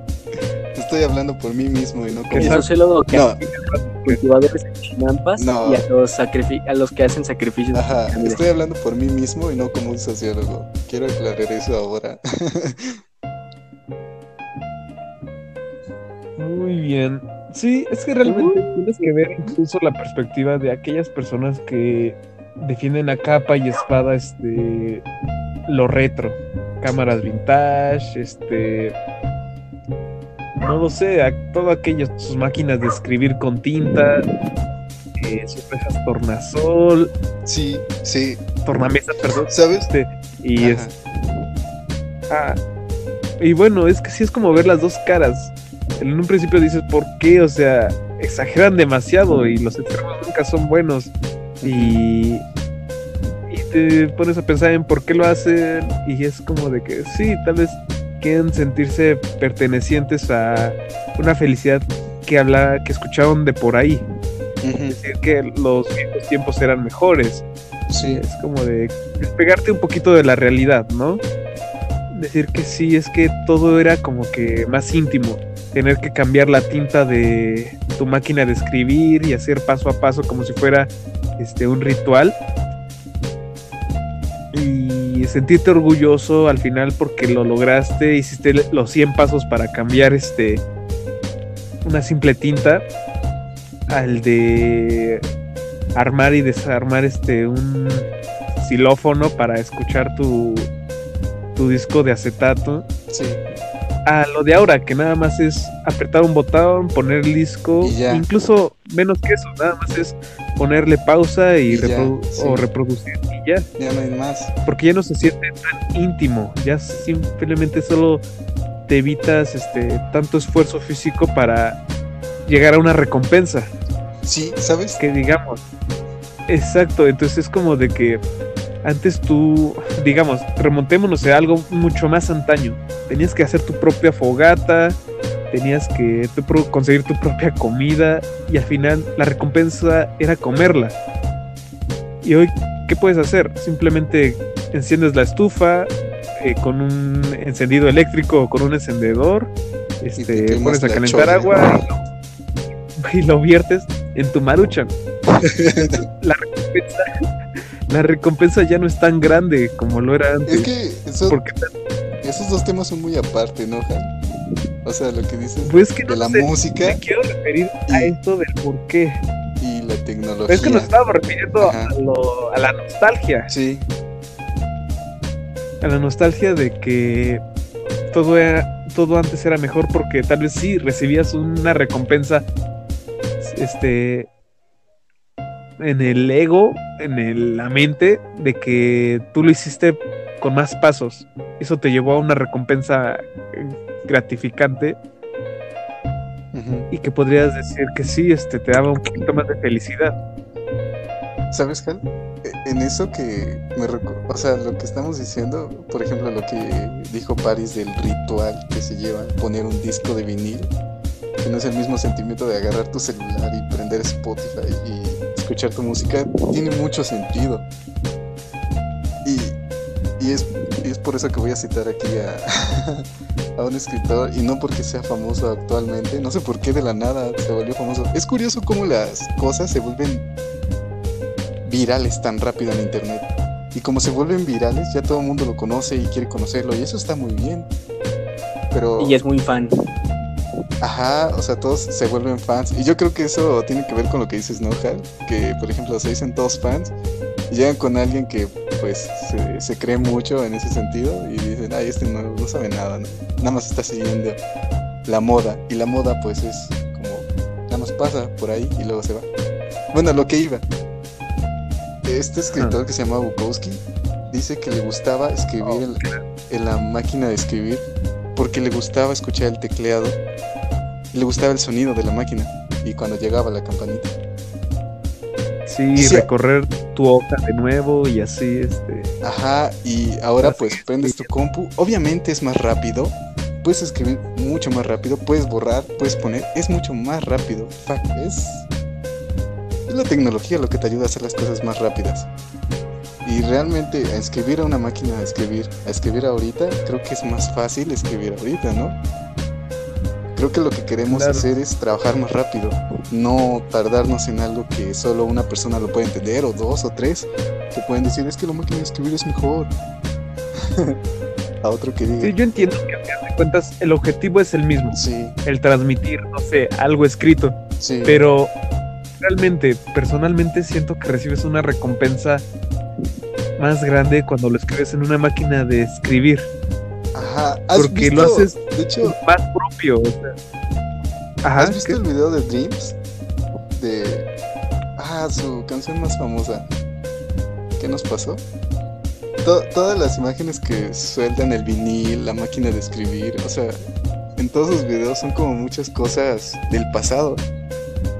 Estoy hablando por mí mismo y no como... El sociólogo que No. a los cultivadores de chinampas No. y a los, a los que hacen sacrificios. Ajá, estoy hablando por mí mismo y no como un sociólogo. Quiero aclarar eso ahora. Muy bien. Sí, es que realmente tienes que ver incluso la perspectiva de aquellas personas que defienden a capa y espada este lo retro. Cámaras vintage, este no lo sé, a todo aquello, sus máquinas de escribir con tinta, eh, sus rejas tornasol, Sí, sí, tornamesa, perdón, ¿sabes? este, y Ajá. es, ah, y bueno, es que sí es como ver las dos caras. En un principio dices, ¿por qué? O sea, exageran demasiado y los extremos nunca son buenos. Y, y te pones a pensar en por qué lo hacen y es como de que sí, tal vez quieren sentirse pertenecientes a una felicidad que habla, que escucharon de por ahí. Ujú, Decir que los viejos tiempos eran mejores. Sí, Es como de despegarte un poquito de la realidad, ¿no? Decir que sí, es que todo era como que más íntimo. Tener que cambiar la tinta de tu máquina de escribir y hacer paso a paso como si fuera este un ritual. Sentirte orgulloso al final porque lo lograste, hiciste los 100 pasos para cambiar este una simple tinta al de armar y desarmar este un xilófono para escuchar tu, tu disco de acetato. sí. A lo de ahora, que nada más es apretar un botón, poner el disco, incluso menos que eso, nada más es ponerle pausa y, Y ya, reprodu- sí. o reproducir y ya, Ya no hay más. porque ya no se siente tan íntimo, ya simplemente solo te evitas este tanto esfuerzo físico para llegar a una recompensa Sí, ¿sabes? que digamos. Exacto, entonces es como de que antes tú, digamos, remontémonos a algo mucho más antaño. Tenías que hacer tu propia fogata, tenías que conseguir tu propia comida y al final la recompensa era comerla. Y hoy, ¿qué puedes hacer? Simplemente enciendes la estufa eh, con un encendido eléctrico o con un encendedor, te este, pones a calentar chole. agua y lo, y lo viertes en tu maruchan. la recompensa, la recompensa ya no es tan grande como lo era antes. Es que eso- porque esos dos temas son muy aparte, ¿no, Han? O sea, lo que dices pues que de no la sé, música me quiero referir a y- esto del por qué. y la tecnología. Es que nos estábamos refiriendo a, lo- a la nostalgia. Sí, A la nostalgia de que todo era, todo antes era mejor porque tal vez sí recibías una recompensa este en el ego, en el- la mente, de que tú lo hiciste con más pasos. Eso te llevó a una recompensa eh, gratificante y que podrías decir que sí, este, te daba un poquito más de felicidad. ¿Sabes, Hal? E- En eso que me o sea, lo que estamos diciendo, por ejemplo, lo que dijo Paris del ritual que se lleva poner un disco de vinil, que no es el mismo sentimiento de agarrar tu celular y prender Spotify y escuchar tu música, tiene mucho sentido. Y, y es, es por eso que voy a citar aquí a, a un escritor, y no porque sea famoso actualmente, no sé por qué de la nada se volvió famoso. Es curioso cómo las cosas se vuelven virales tan rápido en internet. Y como se vuelven virales, ya todo el mundo lo conoce y quiere conocerlo, y eso está muy bien. Pero, Y es muy fan. Ajá, o sea, todos se vuelven fans. Y yo creo que eso tiene que ver con lo que dices, ¿no, Hal? Que, por ejemplo, se dicen todos fans y llegan con alguien que, pues, se, se cree mucho en ese sentido y dicen, ay, este no, no sabe nada, ¿no? Nada más está siguiendo la moda. Y la moda, pues, es como, nada más pasa por ahí y luego se va. Bueno, lo que iba. Este escritor que se llama Bukowski dice que le gustaba escribir en, en la máquina de escribir porque le gustaba escuchar el tecleado le gustaba el sonido de la máquina y cuando llegaba la campanita. Sí, Sí. recorrer tu hoja de nuevo y así, este. Ajá, y ahora pues prendes tu compu, obviamente es más rápido, puedes escribir mucho más rápido, puedes borrar, puedes poner, es mucho más rápido. Fuck, es, es la tecnología lo que te ayuda a hacer las cosas más rápidas. Y realmente a escribir a una máquina a escribir, a escribir ahorita, creo que es más fácil escribir ahorita, ¿no? Creo que lo que queremos Claro. hacer es trabajar más rápido, no tardarnos en algo que solo una persona lo puede entender, o dos o tres, que pueden decir es que la máquina de escribir es mejor. a otro que diga. Sí, yo entiendo que a fin de cuentas el objetivo es el mismo, Sí, el transmitir, no sé, algo escrito, sí. pero realmente, personalmente siento que recibes una recompensa más grande cuando lo escribes en una máquina de escribir, Ajá, ¿has porque lo haces De hecho, más propio. o sea. Ajá, ¿has visto ¿qué? el video de Dreams? De. Ah, su canción más famosa. ¿Qué nos pasó? To- todas las imágenes que sueltan el vinil, la máquina de escribir, o sea, en todos sus videos son como muchas cosas del pasado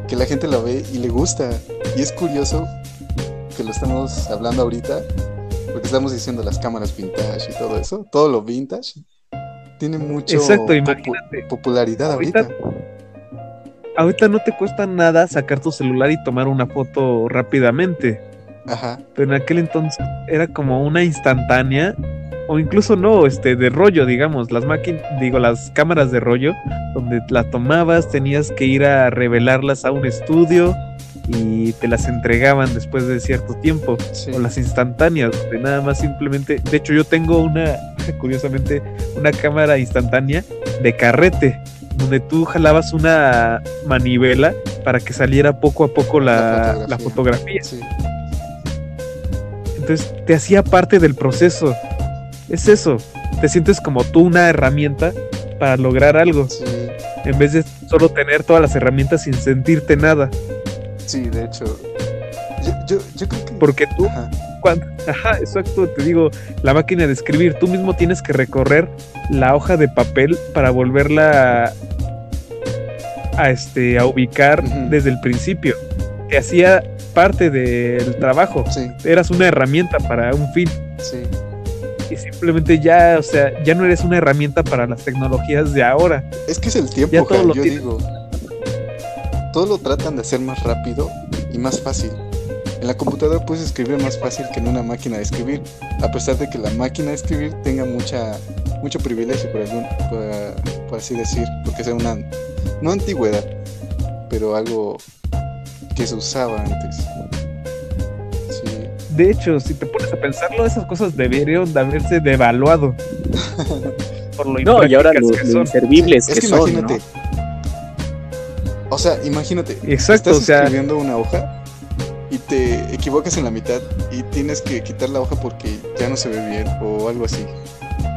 que la gente la ve y le gusta. Y es curioso que lo estamos hablando ahorita, estamos diciendo las cámaras vintage y todo eso, todo lo vintage tiene mucho Exacto, popularidad Ahorita- ahorita. Ahorita no te cuesta nada sacar tu celular y tomar una foto rápidamente. Ajá, pero en aquel entonces era como una instantánea o incluso no, este de rollo, digamos, las máquinas, digo, las cámaras de rollo donde las tomabas, tenías que ir a revelarlas a un estudio y te las entregaban después de cierto tiempo sí. o las instantáneas, donde nada más simplemente, de hecho yo tengo una curiosamente una cámara instantánea de carrete donde tú jalabas una manivela para que saliera poco a poco la, La la fotografía. fotografía. Sí, Entonces te hacía parte del proceso. Es eso. Te sientes como tú una herramienta para lograr algo. sí, En vez de solo tener todas las herramientas sin sentirte nada. Sí, de hecho. Yo, yo, yo creo que. Porque tú, Ajá, cuando, ajá, exacto, te digo, la máquina de escribir, tú mismo tienes que recorrer la hoja de papel para volverla a, a, este, a ubicar desde el principio. Te hacía parte del trabajo. sí, Eras una herramienta para un fin. sí. y simplemente ya, o sea, ya no eres una herramienta para las tecnologías de ahora. Es que es el tiempo, Ya todo Jal, lo yo tienes. digo. Todo lo tratan de hacer más rápido y más fácil. En la computadora puedes escribir más fácil que en una máquina de escribir, a pesar de que la máquina de escribir tenga mucha mucho privilegio, por, algún, por, por así decir, porque sea una, no antigüedad, pero algo que se usaba antes. Sí, De hecho, si te pones a pensarlo, esas cosas deberían de haberse devaluado. por lo No, y ahora lo, imprácticas que lo son. inservibles es que, que son, imagínate. ¿no? O sea, imagínate, Exacto, estás o sea, escribiendo una hoja y te equivocas en la mitad y tienes que quitar la hoja porque ya no se ve bien o algo así.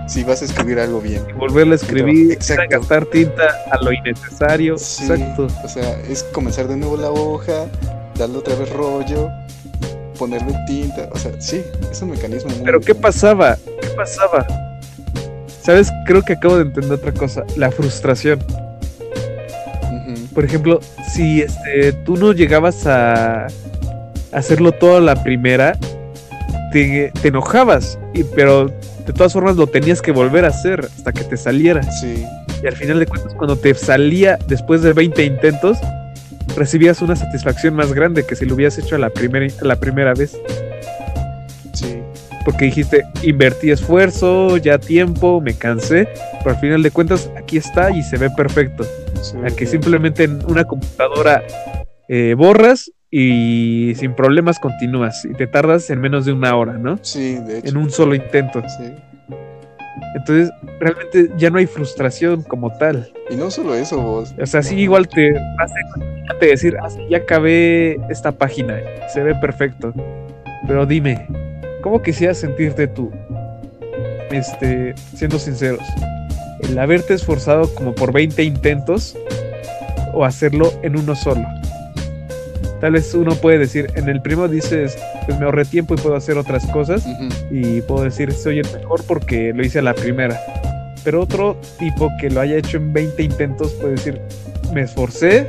Si vas a escribir algo bien. volverla a escribir, Exacto. gastar tinta a lo innecesario. Sí, Exacto. O sea, es comenzar de nuevo la hoja, darle otra vez rollo, ponerle tinta, o sea, sí, es un mecanismo muy Pero ¿qué pasaba? ¿Qué pasaba? ¿Sabes? Creo que acabo de entender otra cosa. La frustración. Por ejemplo, si este, tú no llegabas a hacerlo toda la primera, te, te enojabas. Y, pero de todas formas lo tenías que volver a hacer hasta que te saliera. Sí, Y al final de cuentas, cuando te salía después de 20 intentos, recibías una satisfacción más grande que si lo hubieras hecho a la primera, a la primera vez. Porque dijiste, invertí esfuerzo, ya tiempo, me cansé, pero al final de cuentas aquí está y se ve perfecto. sí, A que sí. simplemente en una computadora eh, borras y sin problemas continúas y te tardas en menos de una hora, ¿no? Sí, de hecho. En un solo intento. Sí. Entonces, realmente ya no hay frustración como tal. Y no solo eso, vos. O sea, sí, igual te hace decir, ah, ya acabé esta página, se ve perfecto. Pero dime, ¿cómo quisieras sentirte tú? Este, siendo sinceros, el haberte esforzado como por 20 intentos o hacerlo en uno solo. Tal vez uno puede decir, en el primero dices, pues me ahorré tiempo y puedo hacer otras cosas y puedo decir soy el mejor porque lo hice a la primera. Pero otro tipo que lo haya hecho en 20 intentos puede decir me esforcé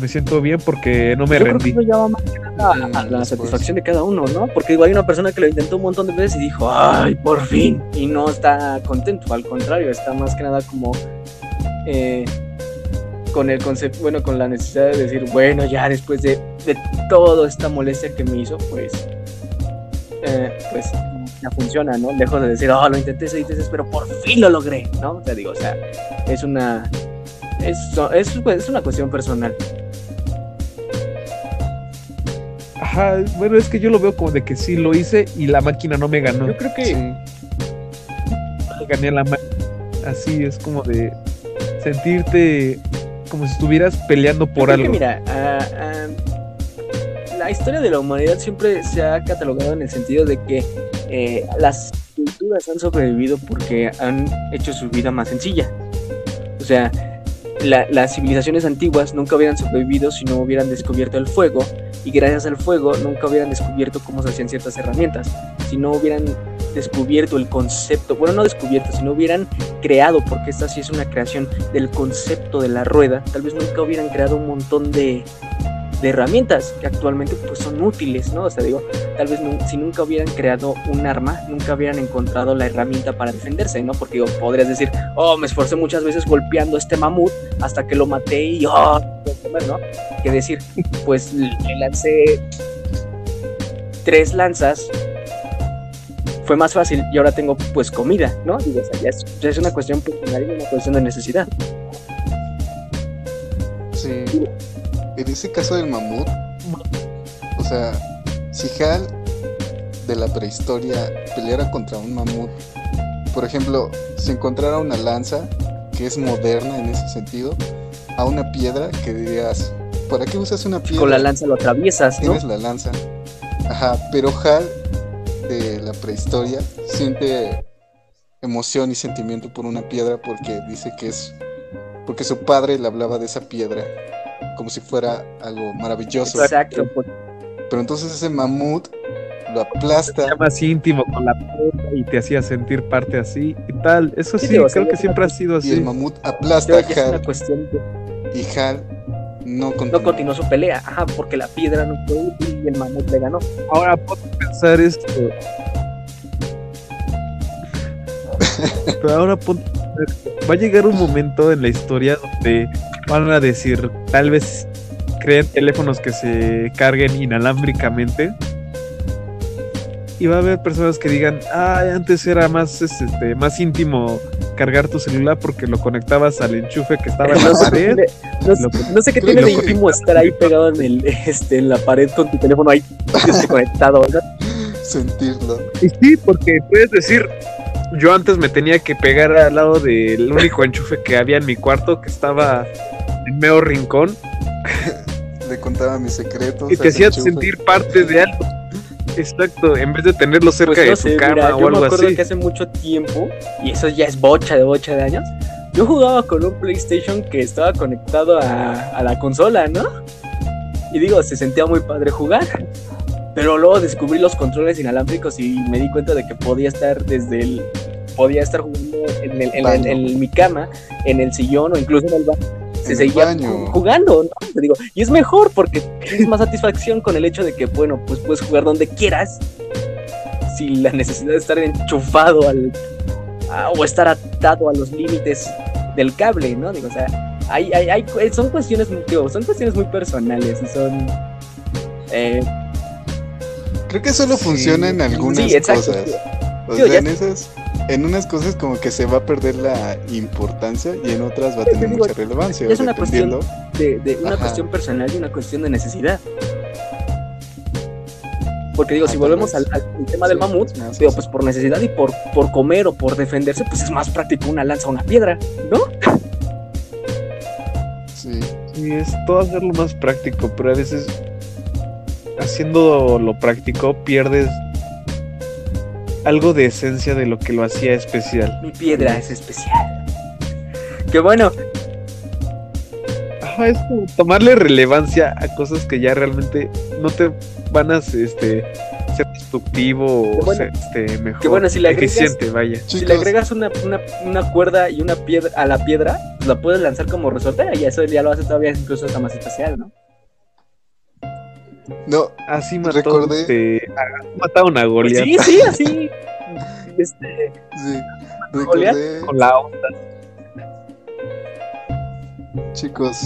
me siento bien porque no me Yo creo que rendí. eso ya va más que nada a, a la satisfacción de cada uno, ¿no? Porque igual hay una persona que lo intentó un montón de veces y dijo, ¡ay, por fin! Y no está contento, al contrario, está más que nada como eh, con el concepto, bueno, con la necesidad de decir, bueno, ya después de, de toda esta molestia que me hizo, pues, eh, pues ya funciona, ¿no? Lejos de decir, oh, lo intenté seis veces, pero por fin lo logré, ¿no? O sea, digo, o sea, es una, es, es, es una cuestión personal. Ajá, bueno, es que yo lo veo como de que sí lo hice y la máquina no me ganó. Yo creo que Sí, No le gané a la máquina. Así es como de sentirte como si estuvieras peleando por Yo creo algo. que mira, la historia de la humanidad siempre se ha catalogado en el sentido de que eh, las culturas han sobrevivido porque han hecho su vida más sencilla. O sea, la- las civilizaciones antiguas nunca hubieran sobrevivido si no hubieran descubierto el fuego y gracias al fuego nunca hubieran descubierto cómo se hacían ciertas herramientas. Si no hubieran descubierto el concepto, bueno, no descubierto, si no hubieran creado, porque esta sí es una creación del concepto de la rueda, tal vez nunca hubieran creado un montón de, de herramientas que actualmente pues son útiles, ¿no? O sea, digo, tal vez si nunca hubieran creado un arma, nunca hubieran encontrado la herramienta para defenderse, ¿no? Porque digo, podrías decir, oh, me esforcé muchas veces golpeando a este mamut hasta que lo maté y, oh, no. Que decir, pues le lancé tres lanzas, fue más fácil y ahora tengo pues comida, ¿no? Digo, o sea, ya es, ya es una cuestión personal y una cuestión de necesidad. sí. En ese caso del mamut, o sea, si Hal de la prehistoria peleara contra un mamut, por ejemplo, si encontrara una lanza que es moderna en ese sentido, a una piedra que dirías, ¿para qué usas una piedra? Con la lanza lo atraviesas, ¿no? Tienes la lanza. Ajá, pero Hal de la prehistoria siente emoción y sentimiento por una piedra porque dice que es porque su padre le hablaba de esa piedra como si fuera algo maravilloso. Exacto, Pero entonces ese mamut lo aplasta. Era más íntimo con la puta y te hacía sentir parte así y tal. Eso Sí, sí, digo, o sea, creo que siempre ha sido Y el así. mamut aplasta a una Hal cuestión de y Hal no no continúa. continuó su pelea, ajá, porque la piedra no fue útil y el mamut le ganó. Ahora puedo pensar esto. Pero ahora ponte va a llegar un momento en la historia donde van a decir, tal vez creen teléfonos que se carguen inalámbricamente. Y va a haber personas que digan, ah, antes era más, este, más íntimo cargar tu celular porque lo conectabas al enchufe que estaba en la pared. no, sé- Lo- no sé qué tiene de íntimo estar ahí pegado en el este en la pared con tu teléfono ahí conectado, ¿no? sentirlo. Y sí, porque puedes decir, yo antes me tenía que pegar al lado del único enchufe que había en mi cuarto, que estaba en medio rincón, Le contaba mis secretos. y te hacía enchufe. sentir parte de algo. Exacto, en vez de tenerlo cerca Pues de no tu sé, cama mira, o yo me algo acuerdo así. que hace mucho tiempo, y eso ya es bocha de bocha de años, yo jugaba con un PlayStation que estaba conectado a, a la consola, ¿no? Y digo, se sentía muy padre jugar. Pero luego descubrí los controles inalámbricos y me di cuenta de que podía estar desde el. Podía estar jugando en, el- en el- en mi cama, en el sillón o incluso en el baño. Se En seguía baño. jugando, ¿no? Te digo, y es mejor porque tienes más satisfacción con el hecho de que, bueno, pues puedes jugar donde quieras sin la necesidad de estar enchufado al. a- o estar atado a los límites del cable, ¿no? Digo, o sea, hay, hay, hay- son cuestiones, digo, son cuestiones muy personales y son. eh, Creo que solo Sí. funciona en algunas Sí, cosas. O sea, en esas, en unas cosas como que se va a perder la importancia y en otras va a tener digo, mucha relevancia. es una cuestión- de, de una Ajá. cuestión personal y una cuestión de necesidad. Porque digo, Ah, si volvemos al, tema del mamut, sí, digo, sí. pues por necesidad y por, por comer o por defenderse, pues es más práctico una lanza o una piedra, ¿no? Sí. Sí, es todo hacerlo más práctico, pero a veces haciendo lo práctico pierdes algo de esencia de lo que lo hacía especial. Mi piedra es especial. Que bueno, Ajá, es como tomarle relevancia a cosas que ya realmente no te van a este, ser destructivo o ser este, mejor, que bueno, si le agregas- eficiente, vaya. si le agregas una, una, una cuerda y una piedra a la piedra, pues la puedes lanzar como resortera y eso ya lo hace todavía incluso hasta más especial, ¿no? No, Así mató, Recordé- este, a- mataron a Pues Goliat sí, sí, así. Este, sí. Recordé, con la onda. chicos,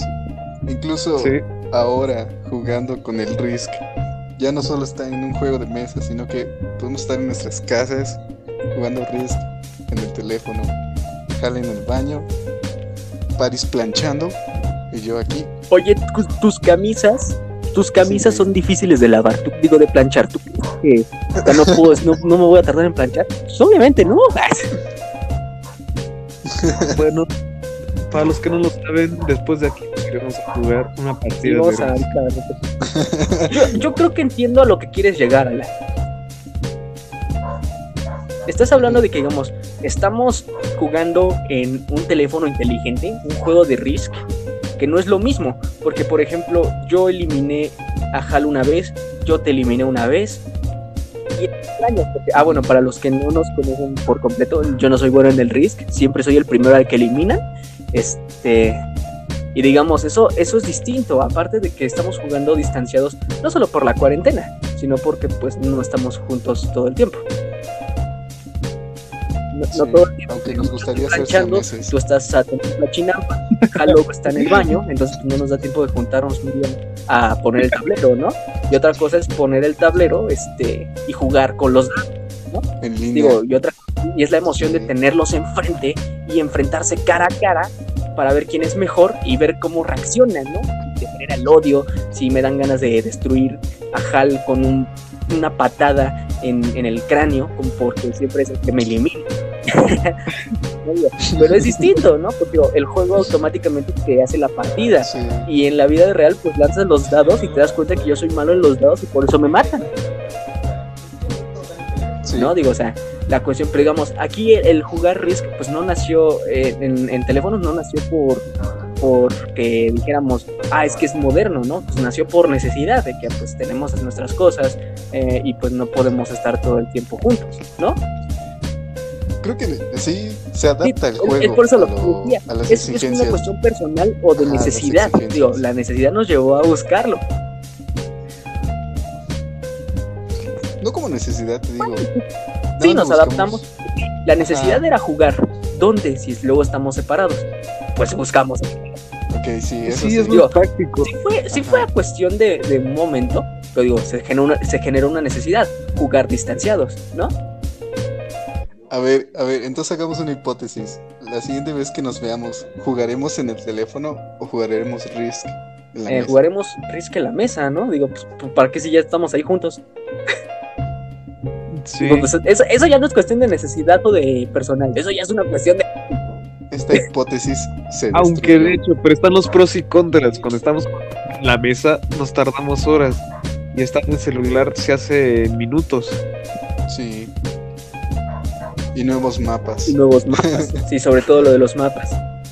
incluso Sí. ahora jugando con el Risk, ya no solo está en un juego de mesa, sino que podemos estar en nuestras casas jugando Risk en el teléfono, Jale en el baño, Paris planchando y yo aquí. Oye, tu- tus camisas, tus camisas Sí. son difíciles de lavar, tú, digo de planchar. ¿Tú que no, puedo, no, no me voy a tardar en planchar? Pues obviamente no. Bueno, para los que no lo saben, después de aquí iremos a jugar una Sí, partida vamos de a- yo, yo creo que entiendo a lo que quieres llegar, Alan. Estás hablando de que, digamos, estamos jugando en un teléfono inteligente, un juego de Risk, que no es lo mismo, porque, por ejemplo, yo eliminé a Hal una vez, yo te eliminé una vez, y es extraño, porque- ah, bueno, para los que no nos conocen por completo, yo no soy bueno en el Risk, siempre soy el primero al que eliminan, este... Y digamos, eso, eso es distinto, aparte de que estamos jugando distanciados, no solo por la cuarentena, sino porque pues no estamos juntos todo el tiempo. No, no todo el tiempo. aunque nos gustaría siameses. tú estás a tomar la chinampa, Halo está en el baño, entonces pues, no nos da tiempo de juntarnos un día a poner el tablero, ¿no? Y otra cosa es poner el tablero este, y jugar con los dados, en línea. digo, y otra y es la emoción Sí. de tenerlos enfrente y enfrentarse cara a cara para ver quién es mejor y ver cómo reaccionan, ¿no? De genera el odio, si me dan ganas de destruir a Hal con un- una patada en, en el cráneo, como porque siempre es el que me elimina. Pero es distinto, ¿no? Porque el juego automáticamente te hace la partida. Sí. Y en la vida real, pues lanzas los dados y te das cuenta que yo soy malo en los dados y por eso me matan. Sí. ¿no? Digo, o sea, la cuestión, pero digamos, aquí el, el jugar Risk, pues no nació, eh, en, en teléfonos no nació por porque dijéramos, ah, es que es moderno, ¿no? Pues nació por necesidad de que pues tenemos nuestras cosas eh, y pues no podemos estar todo el tiempo juntos, ¿no? Creo que sí, se adapta el juego es por eso a, lo que decía, Es, es una cuestión personal o de Ajá, necesidad. Digo, la necesidad nos llevó a buscarlo. No como necesidad, te digo. Sí, Nada nos adaptamos. La necesidad Ajá. era jugar. ¿Dónde? Si luego estamos separados. Pues buscamos. Sí, eso Sí, sí. es muy Digo, práctico. Sí fue, sí fue a cuestión de, de un momento, pero digo, se generó, una, se generó una necesidad, jugar distanciados, ¿no? A ver, a ver, entonces hagamos una hipótesis. La siguiente vez que nos veamos, ¿jugaremos en el teléfono o jugaremos Risk en la Eh, mesa? jugaremos Risk en la mesa, ¿no? Digo, pues, ¿para qué si ya estamos ahí juntos? Sí. Digo, pues, eso, eso ya no es cuestión de necesidad o de personal, eso ya es una cuestión de... Esta hipótesis se Aunque destruyó. de hecho, pero están los pros y contras. Cuando estamos en la mesa nos tardamos horas y estar en el celular se hace minutos. Sí. Y nuevos mapas. nuevos mapas. Sí, sobre todo lo de los mapas.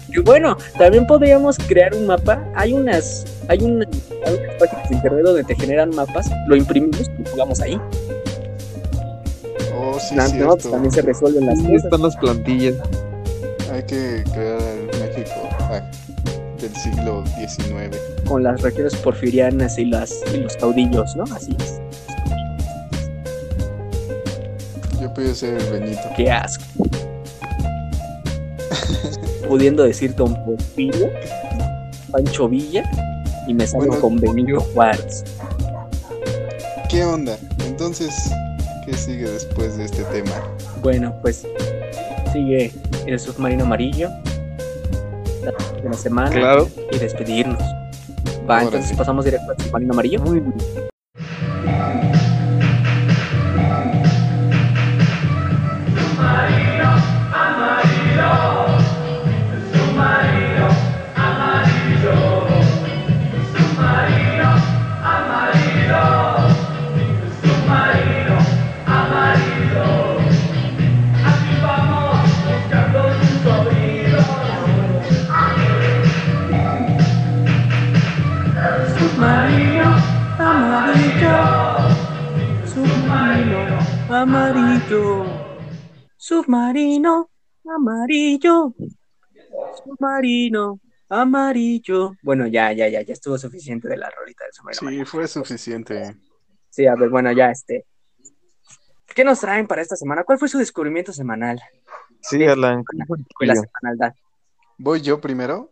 Y bueno, también podríamos crear un mapa. Hay unas, hay, una- hay unas páginas de internet donde te generan mapas, lo imprimimos y jugamos ahí. Oh, sí, no, cierto. pues también se resuelven las Ahí cosas. están las plantillas. Que crear el México ah, del siglo XIX. con las regiones porfirianas y, las, y los caudillos, ¿no? Así es. Yo puedo ser el Benito. Qué asco. Pudiendo decir Don Porfirio, Pancho Villa y me salgo Bueno, con Benito Juárez. ¿Qué onda? Entonces, ¿qué sigue después de este tema? Bueno, pues sigue el submarino amarillo la de la semana Claro. y despedirnos. Va, entonces pasamos directo al submarino amarillo. Muy bien. Amarillo. Submarino amarillo. Bueno, ya, ya, ya, ya estuvo suficiente de la rolita del submarino Sí, amarillo. fue suficiente. Sí, a ver, bueno, ya este. ¿Qué nos traen para esta semana? ¿Cuál fue su descubrimiento semanal? Sí, Alan. ¿cómo fue el Fue la tuyo? semanaldad. ¿Voy yo primero?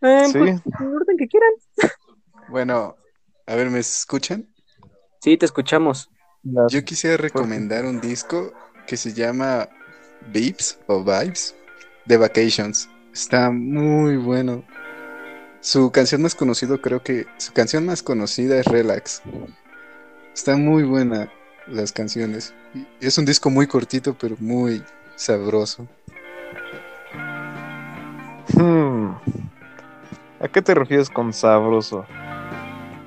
Eh, Sí. pues, en el orden que quieran. Bueno, a ver, ¿me escuchan? Sí, te escuchamos. Yo quisiera recomendar un disco que se llama Vibes o Vibes de Vacations. Está muy bueno. Su canción más conocida, creo que su canción más conocida es Relax. Está muy buena las canciones. Y Es un disco muy cortito, pero muy sabroso. Hmm. ¿A qué te refieres con sabroso?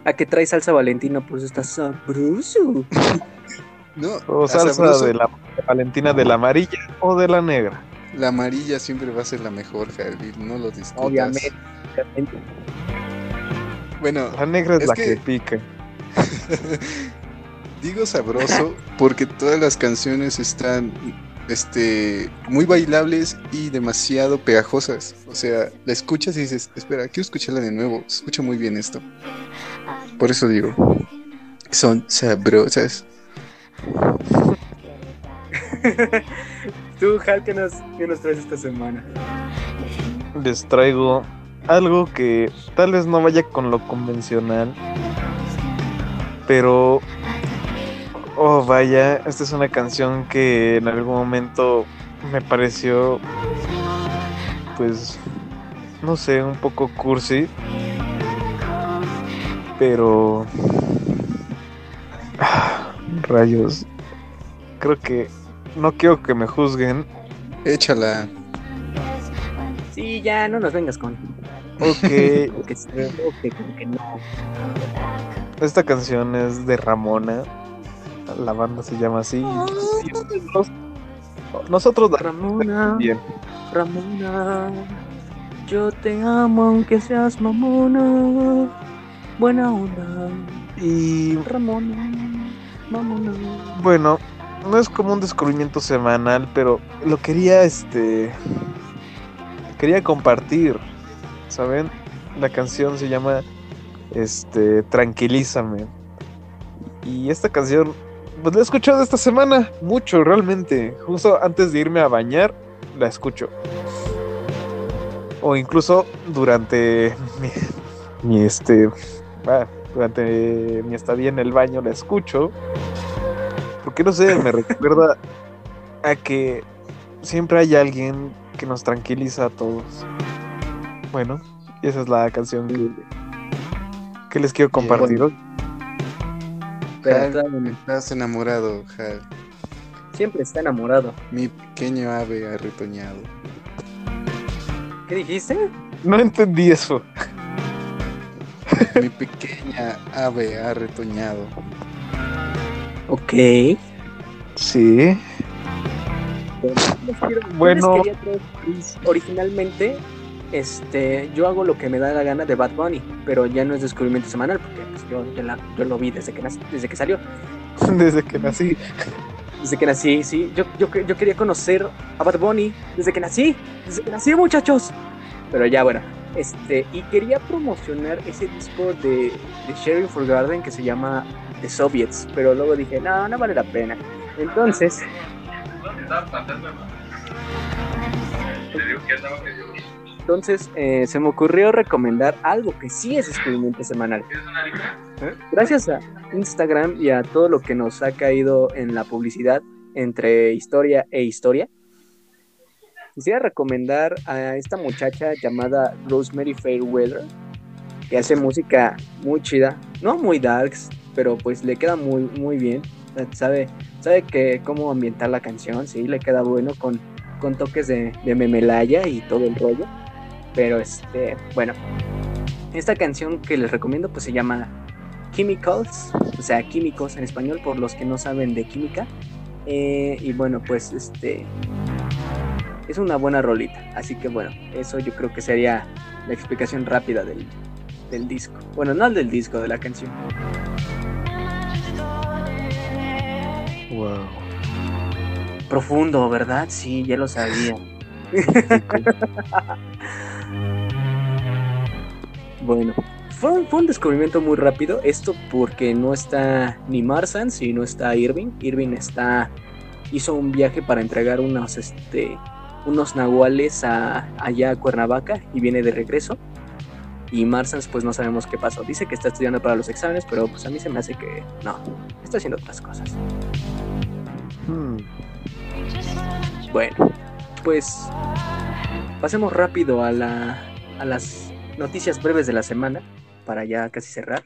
¿A qué trae salsa Valentina? Pues está sabroso. No, ¿O salsa de la de Valentina de la amarilla o de la negra? la amarilla siempre va a ser la mejor, Javier, no lo discutas. Obviamente. Bueno, La negra es, Es la que- que pica. Digo sabroso porque todas las canciones están este, muy bailables y demasiado pegajosas. O sea, la escuchas y dices, espera, quiero escucharla de nuevo. Se escucha muy bien esto. Por eso digo, son sabrosas. Tú, Hal, ¿qué nos, qué nos traes esta semana? Les traigo algo que tal vez no vaya con lo convencional, pero oh vaya, esta es una canción que en algún momento me pareció pues no sé, un poco cursi, pero rayos. Creo que no quiero que me juzguen. Échala. Sí, ya, no nos vengas con. Ok, Que sí, que, como que no. Esta canción es de Ramona. La banda se llama así. Nos- Nosotros Ramona, bien. Ramona, yo te amo aunque seas mamona. Buena onda, Y Ramona, bueno, no es como un descubrimiento semanal, pero lo quería este quería compartir. ¿Saben? La canción se llama este Tranquilízame. Y esta canción pues la he escuchado esta semana mucho realmente. Justo antes de irme a bañar la escucho. O incluso durante mi, mi, este ah, durante mi estadía en el baño la escucho. Porque no sé, me recuerda a que siempre hay alguien que nos tranquiliza a todos. Bueno, y esa es la canción que, que les quiero compartir. hoy. Pero Hal, estás enamorado, Hal. siempre está enamorado. Mi pequeño ave arretoñado. ¿Qué dijiste? No entendí eso. Mi pequeña ave arretoñado. Ok. Sí. Bueno. originalmente este, yo hago lo que me da la gana de Bad Bunny, pero ya no es descubrimiento semanal, porque pues, yo, ya la- yo lo vi desde que, nací- desde que salió. Desde que nací. Desde que nací, sí. Yo, yo, yo quería conocer a Bad Bunny desde que nací. Desde que nací, muchachos. Pero ya, bueno. Este, y quería promocionar ese disco de, de Sharing for Garden que se llama The Soviets. Pero luego dije, no, no vale la pena. Entonces, entonces eh, se me ocurrió recomendar algo que sí es descubrimiento semanal. ¿Eh? Gracias a Instagram y a todo lo que nos ha caído en la publicidad entre historia e historia, quisiera recomendar a esta muchacha llamada Rosemary Fairweather, que hace música muy chida, no muy darks, pero pues le queda muy, muy bien. Sabe, sabe que cómo ambientar la canción, sí, le queda bueno con, con toques de, de memelaya y todo el rollo. Pero este, bueno, esta canción que les recomiendo pues se llama Chemicals, o sea, químicos en español por los que no saben de química. Eh, y bueno, pues este es una buena rolita. Así que bueno, eso yo creo que sería la explicación rápida del, del disco. Bueno, no del disco, de la canción. Wow. Profundo, ¿verdad? Sí, ya lo sabía. bueno, fue, un- fue un descubrimiento muy rápido. Esto porque no está ni Marsan, si no está Irving. Irving está. hizo un viaje para entregar unos este. Unos nahuales a, allá a Cuernavaca y viene de regreso. Y Marsans, pues no sabemos qué pasó. Dice que está estudiando para los exámenes, pero pues a mí se me hace que no, está haciendo otras cosas. Hmm. Bueno, pues pasemos rápido a, la, a las noticias breves de la semana para ya casi cerrar.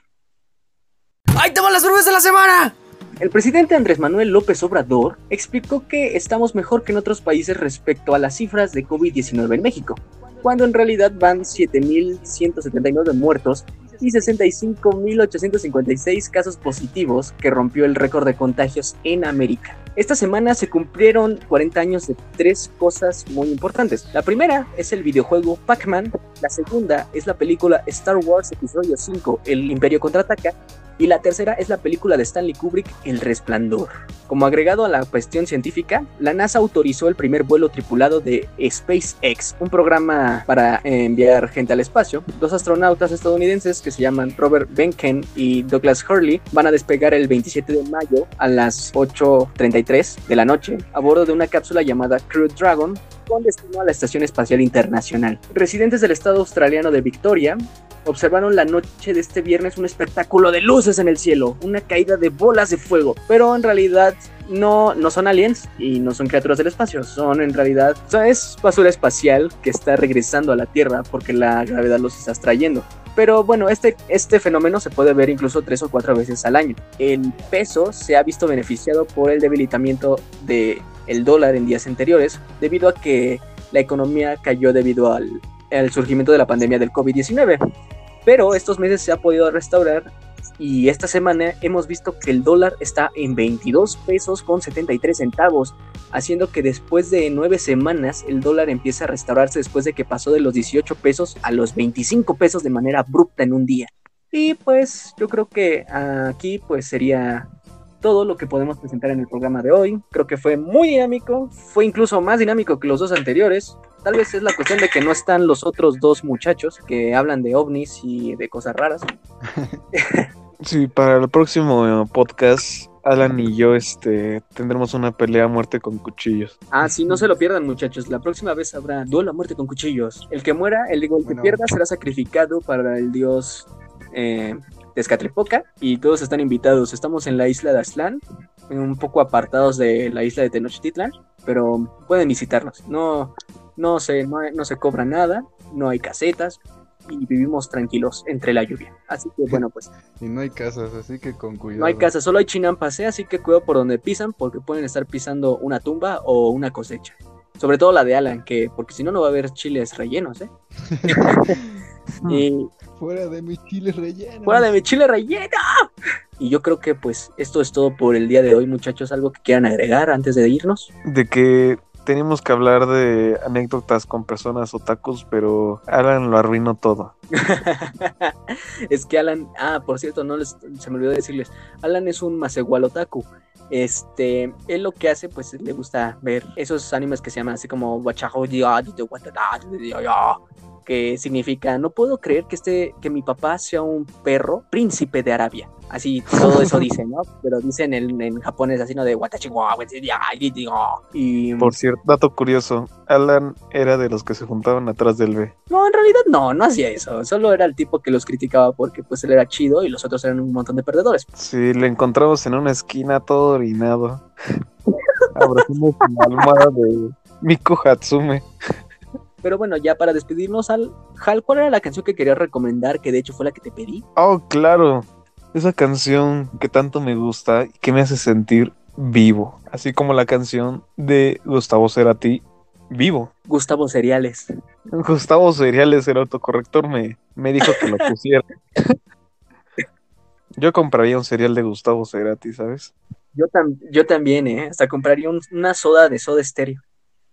¡Ahí te van las breves de la semana! El presidente Andrés Manuel López Obrador explicó que estamos mejor que en otros países respecto a las cifras de COVID-19 en México, cuando en realidad van 7.179 muertos y 65.856 casos positivos que rompió el récord de contagios en América. Esta semana se cumplieron 40 años de tres cosas muy importantes. La primera es el videojuego Pac-Man, la segunda es la película Star Wars Episodio 5, El Imperio Contraataca, y la tercera es la película de Stanley Kubrick, El Resplandor. Como agregado a la cuestión científica, la NASA autorizó el primer vuelo tripulado de SpaceX, un programa para enviar gente al espacio. Dos astronautas estadounidenses que se llaman Robert Benken y Douglas Hurley van a despegar el 27 de mayo a las 8.33 de la noche a bordo de una cápsula llamada Crew Dragon con destino a la Estación Espacial Internacional. Residentes del estado australiano de Victoria observaron la noche de este viernes un espectáculo de luces en el cielo, una caída de bolas de fuego, pero en realidad no, no son aliens y no son criaturas del espacio, son en realidad, o es basura espacial que está regresando a la Tierra porque la gravedad los está trayendo. Pero bueno, este, este fenómeno se puede ver incluso tres o cuatro veces al año. El peso se ha visto beneficiado por el debilitamiento del el dólar en días anteriores, debido a que la economía cayó debido al, al surgimiento de la pandemia del COVID-19 pero estos meses se ha podido restaurar y esta semana hemos visto que el dólar está en 22 pesos con 73 centavos, haciendo que después de nueve semanas el dólar empiece a restaurarse después de que pasó de los 18 pesos a los 25 pesos de manera abrupta en un día. Y pues yo creo que aquí pues sería todo lo que podemos presentar en el programa de hoy. Creo que fue muy dinámico, fue incluso más dinámico que los dos anteriores. Tal vez es la cuestión de que no están los otros dos muchachos que hablan de ovnis y de cosas raras. Sí, para el próximo podcast, Alan y yo este, tendremos una pelea a muerte con cuchillos. Ah, sí, no se lo pierdan, muchachos. La próxima vez habrá duelo a muerte con cuchillos. El que muera, el, digo, el que Bueno. pierda será sacrificado para el dios eh, Tezcatlipoca y todos están invitados. Estamos en la isla de Aztlán, un poco apartados de la isla de Tenochtitlan, pero pueden visitarnos. No, no se, no, no se cobra nada, no hay casetas y vivimos tranquilos entre la lluvia. Así que bueno, pues Y no hay casas, así que con cuidado. no hay casa, solo hay chinampas, ¿eh? así que cuidado por donde pisan porque pueden estar pisando una tumba o una cosecha. Sobre todo la de Alan, que porque si no no va a haber chiles rellenos, ¿eh? y Fuera de mis chiles rellenos. fuera de mi chile relleno. Y yo creo que pues esto es todo por el día de hoy, muchachos. ¿Algo que quieran agregar antes de irnos? De que teníamos que hablar de anécdotas con personas otakus, pero Alan lo arruinó todo. es que Alan, ah, por cierto, no les, se me olvidó decirles, Alan es un Masegual otaku. Este, él lo que hace, pues le gusta ver esos animes que se llaman así como Wachaho que significa no puedo creer que este, que mi papá sea un perro príncipe de Arabia. Así todo eso dice, ¿no? Pero dicen en, en japonés así, ¿no? De y Por cierto, dato curioso, Alan era de los que se juntaban atrás del B. No, en realidad no, no hacía eso. Solo era el tipo que los criticaba porque pues él era chido y los otros eran un montón de perdedores. Sí, le encontramos en una esquina todo orinado. Abrazamos la almohada de Miko Hatsume. Pero bueno, ya para despedirnos, Al, Hal, ¿cuál era la canción que querías recomendar? Que de hecho fue la que te pedí. Oh, claro. Esa canción que tanto me gusta y que me hace sentir vivo. Así como la canción de Gustavo Cerati, Vivo. Gustavo Cereales. Gustavo Cereales, el autocorrector, me, me dijo que lo pusiera. Yo compraría un cereal de Gustavo Cerati, ¿sabes? Yo, tam- yo también, ¿eh? Hasta compraría un- una soda de soda estéreo.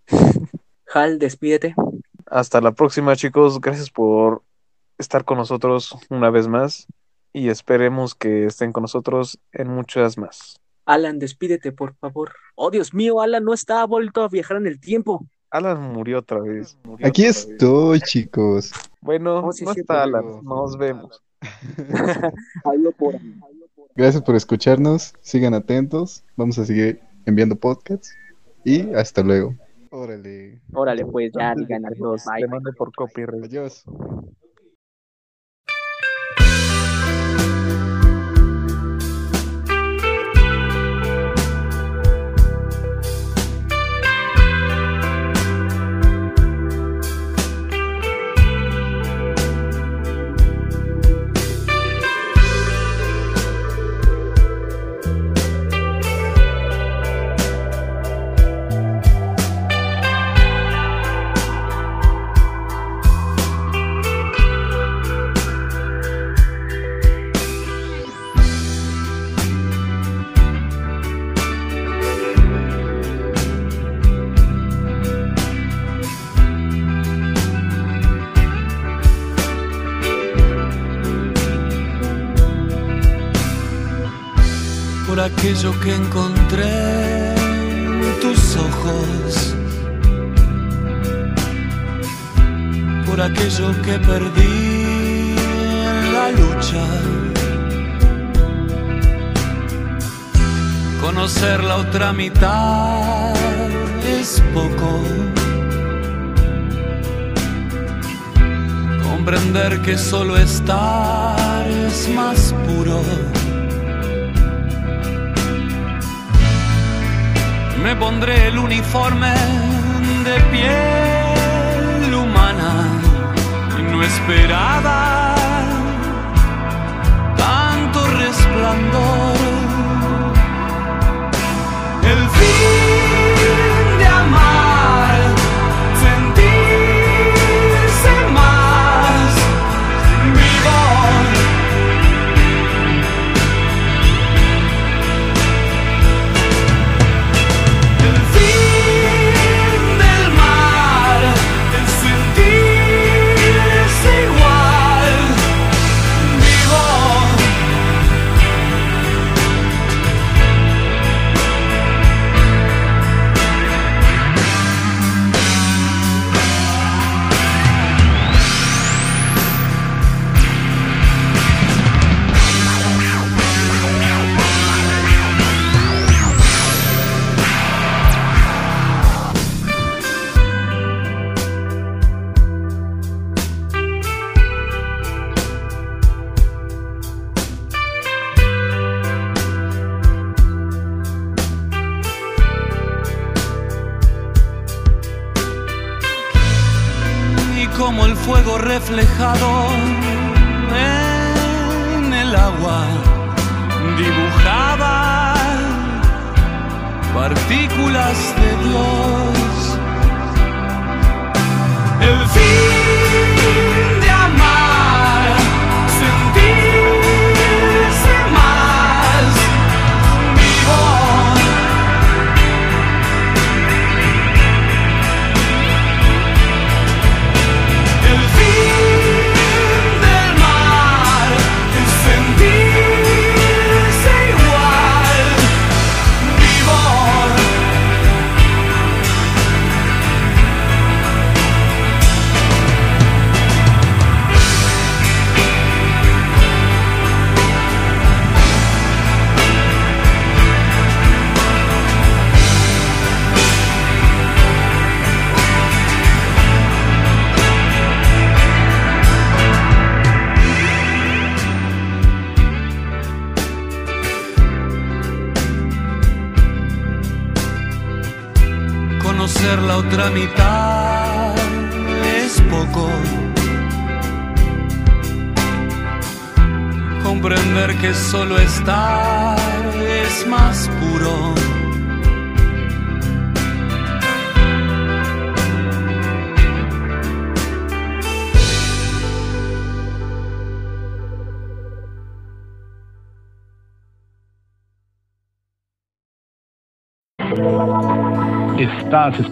Hal, despídete. Hasta la próxima, chicos. Gracias por estar con nosotros una vez más y esperemos que estén con nosotros en muchas más. Alan, despídete, por favor. Oh, Dios mío, Alan no está, ha vuelto a viajar en el tiempo. Alan murió otra vez. murió Aquí otra vez. estoy, chicos. Bueno, Oh, sí, no sí, está Alan. Nos vemos. Gracias por escucharnos. Sigan atentos. Vamos a seguir enviando podcasts. Y hasta luego. Órale. Órale, pues ya digan adiós. Bye. Te mande por copyright. Adiós. Aquello que encontré en tus ojos, por aquello que perdí en la lucha. Conocer la otra mitad es poco. Comprender que solo estar es más puro. Me pondré el uniforme de piel humana, no esperaba tanto resplandor. Reflejado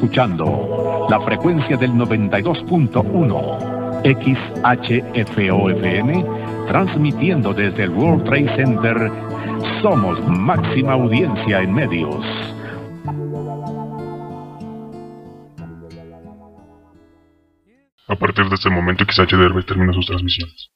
escuchando la frecuencia del 92.1 XHFOFM, transmitiendo desde el World Trade Center. Somos máxima audiencia en medios. A partir de este momento XH Derbez termina sus transmisiones.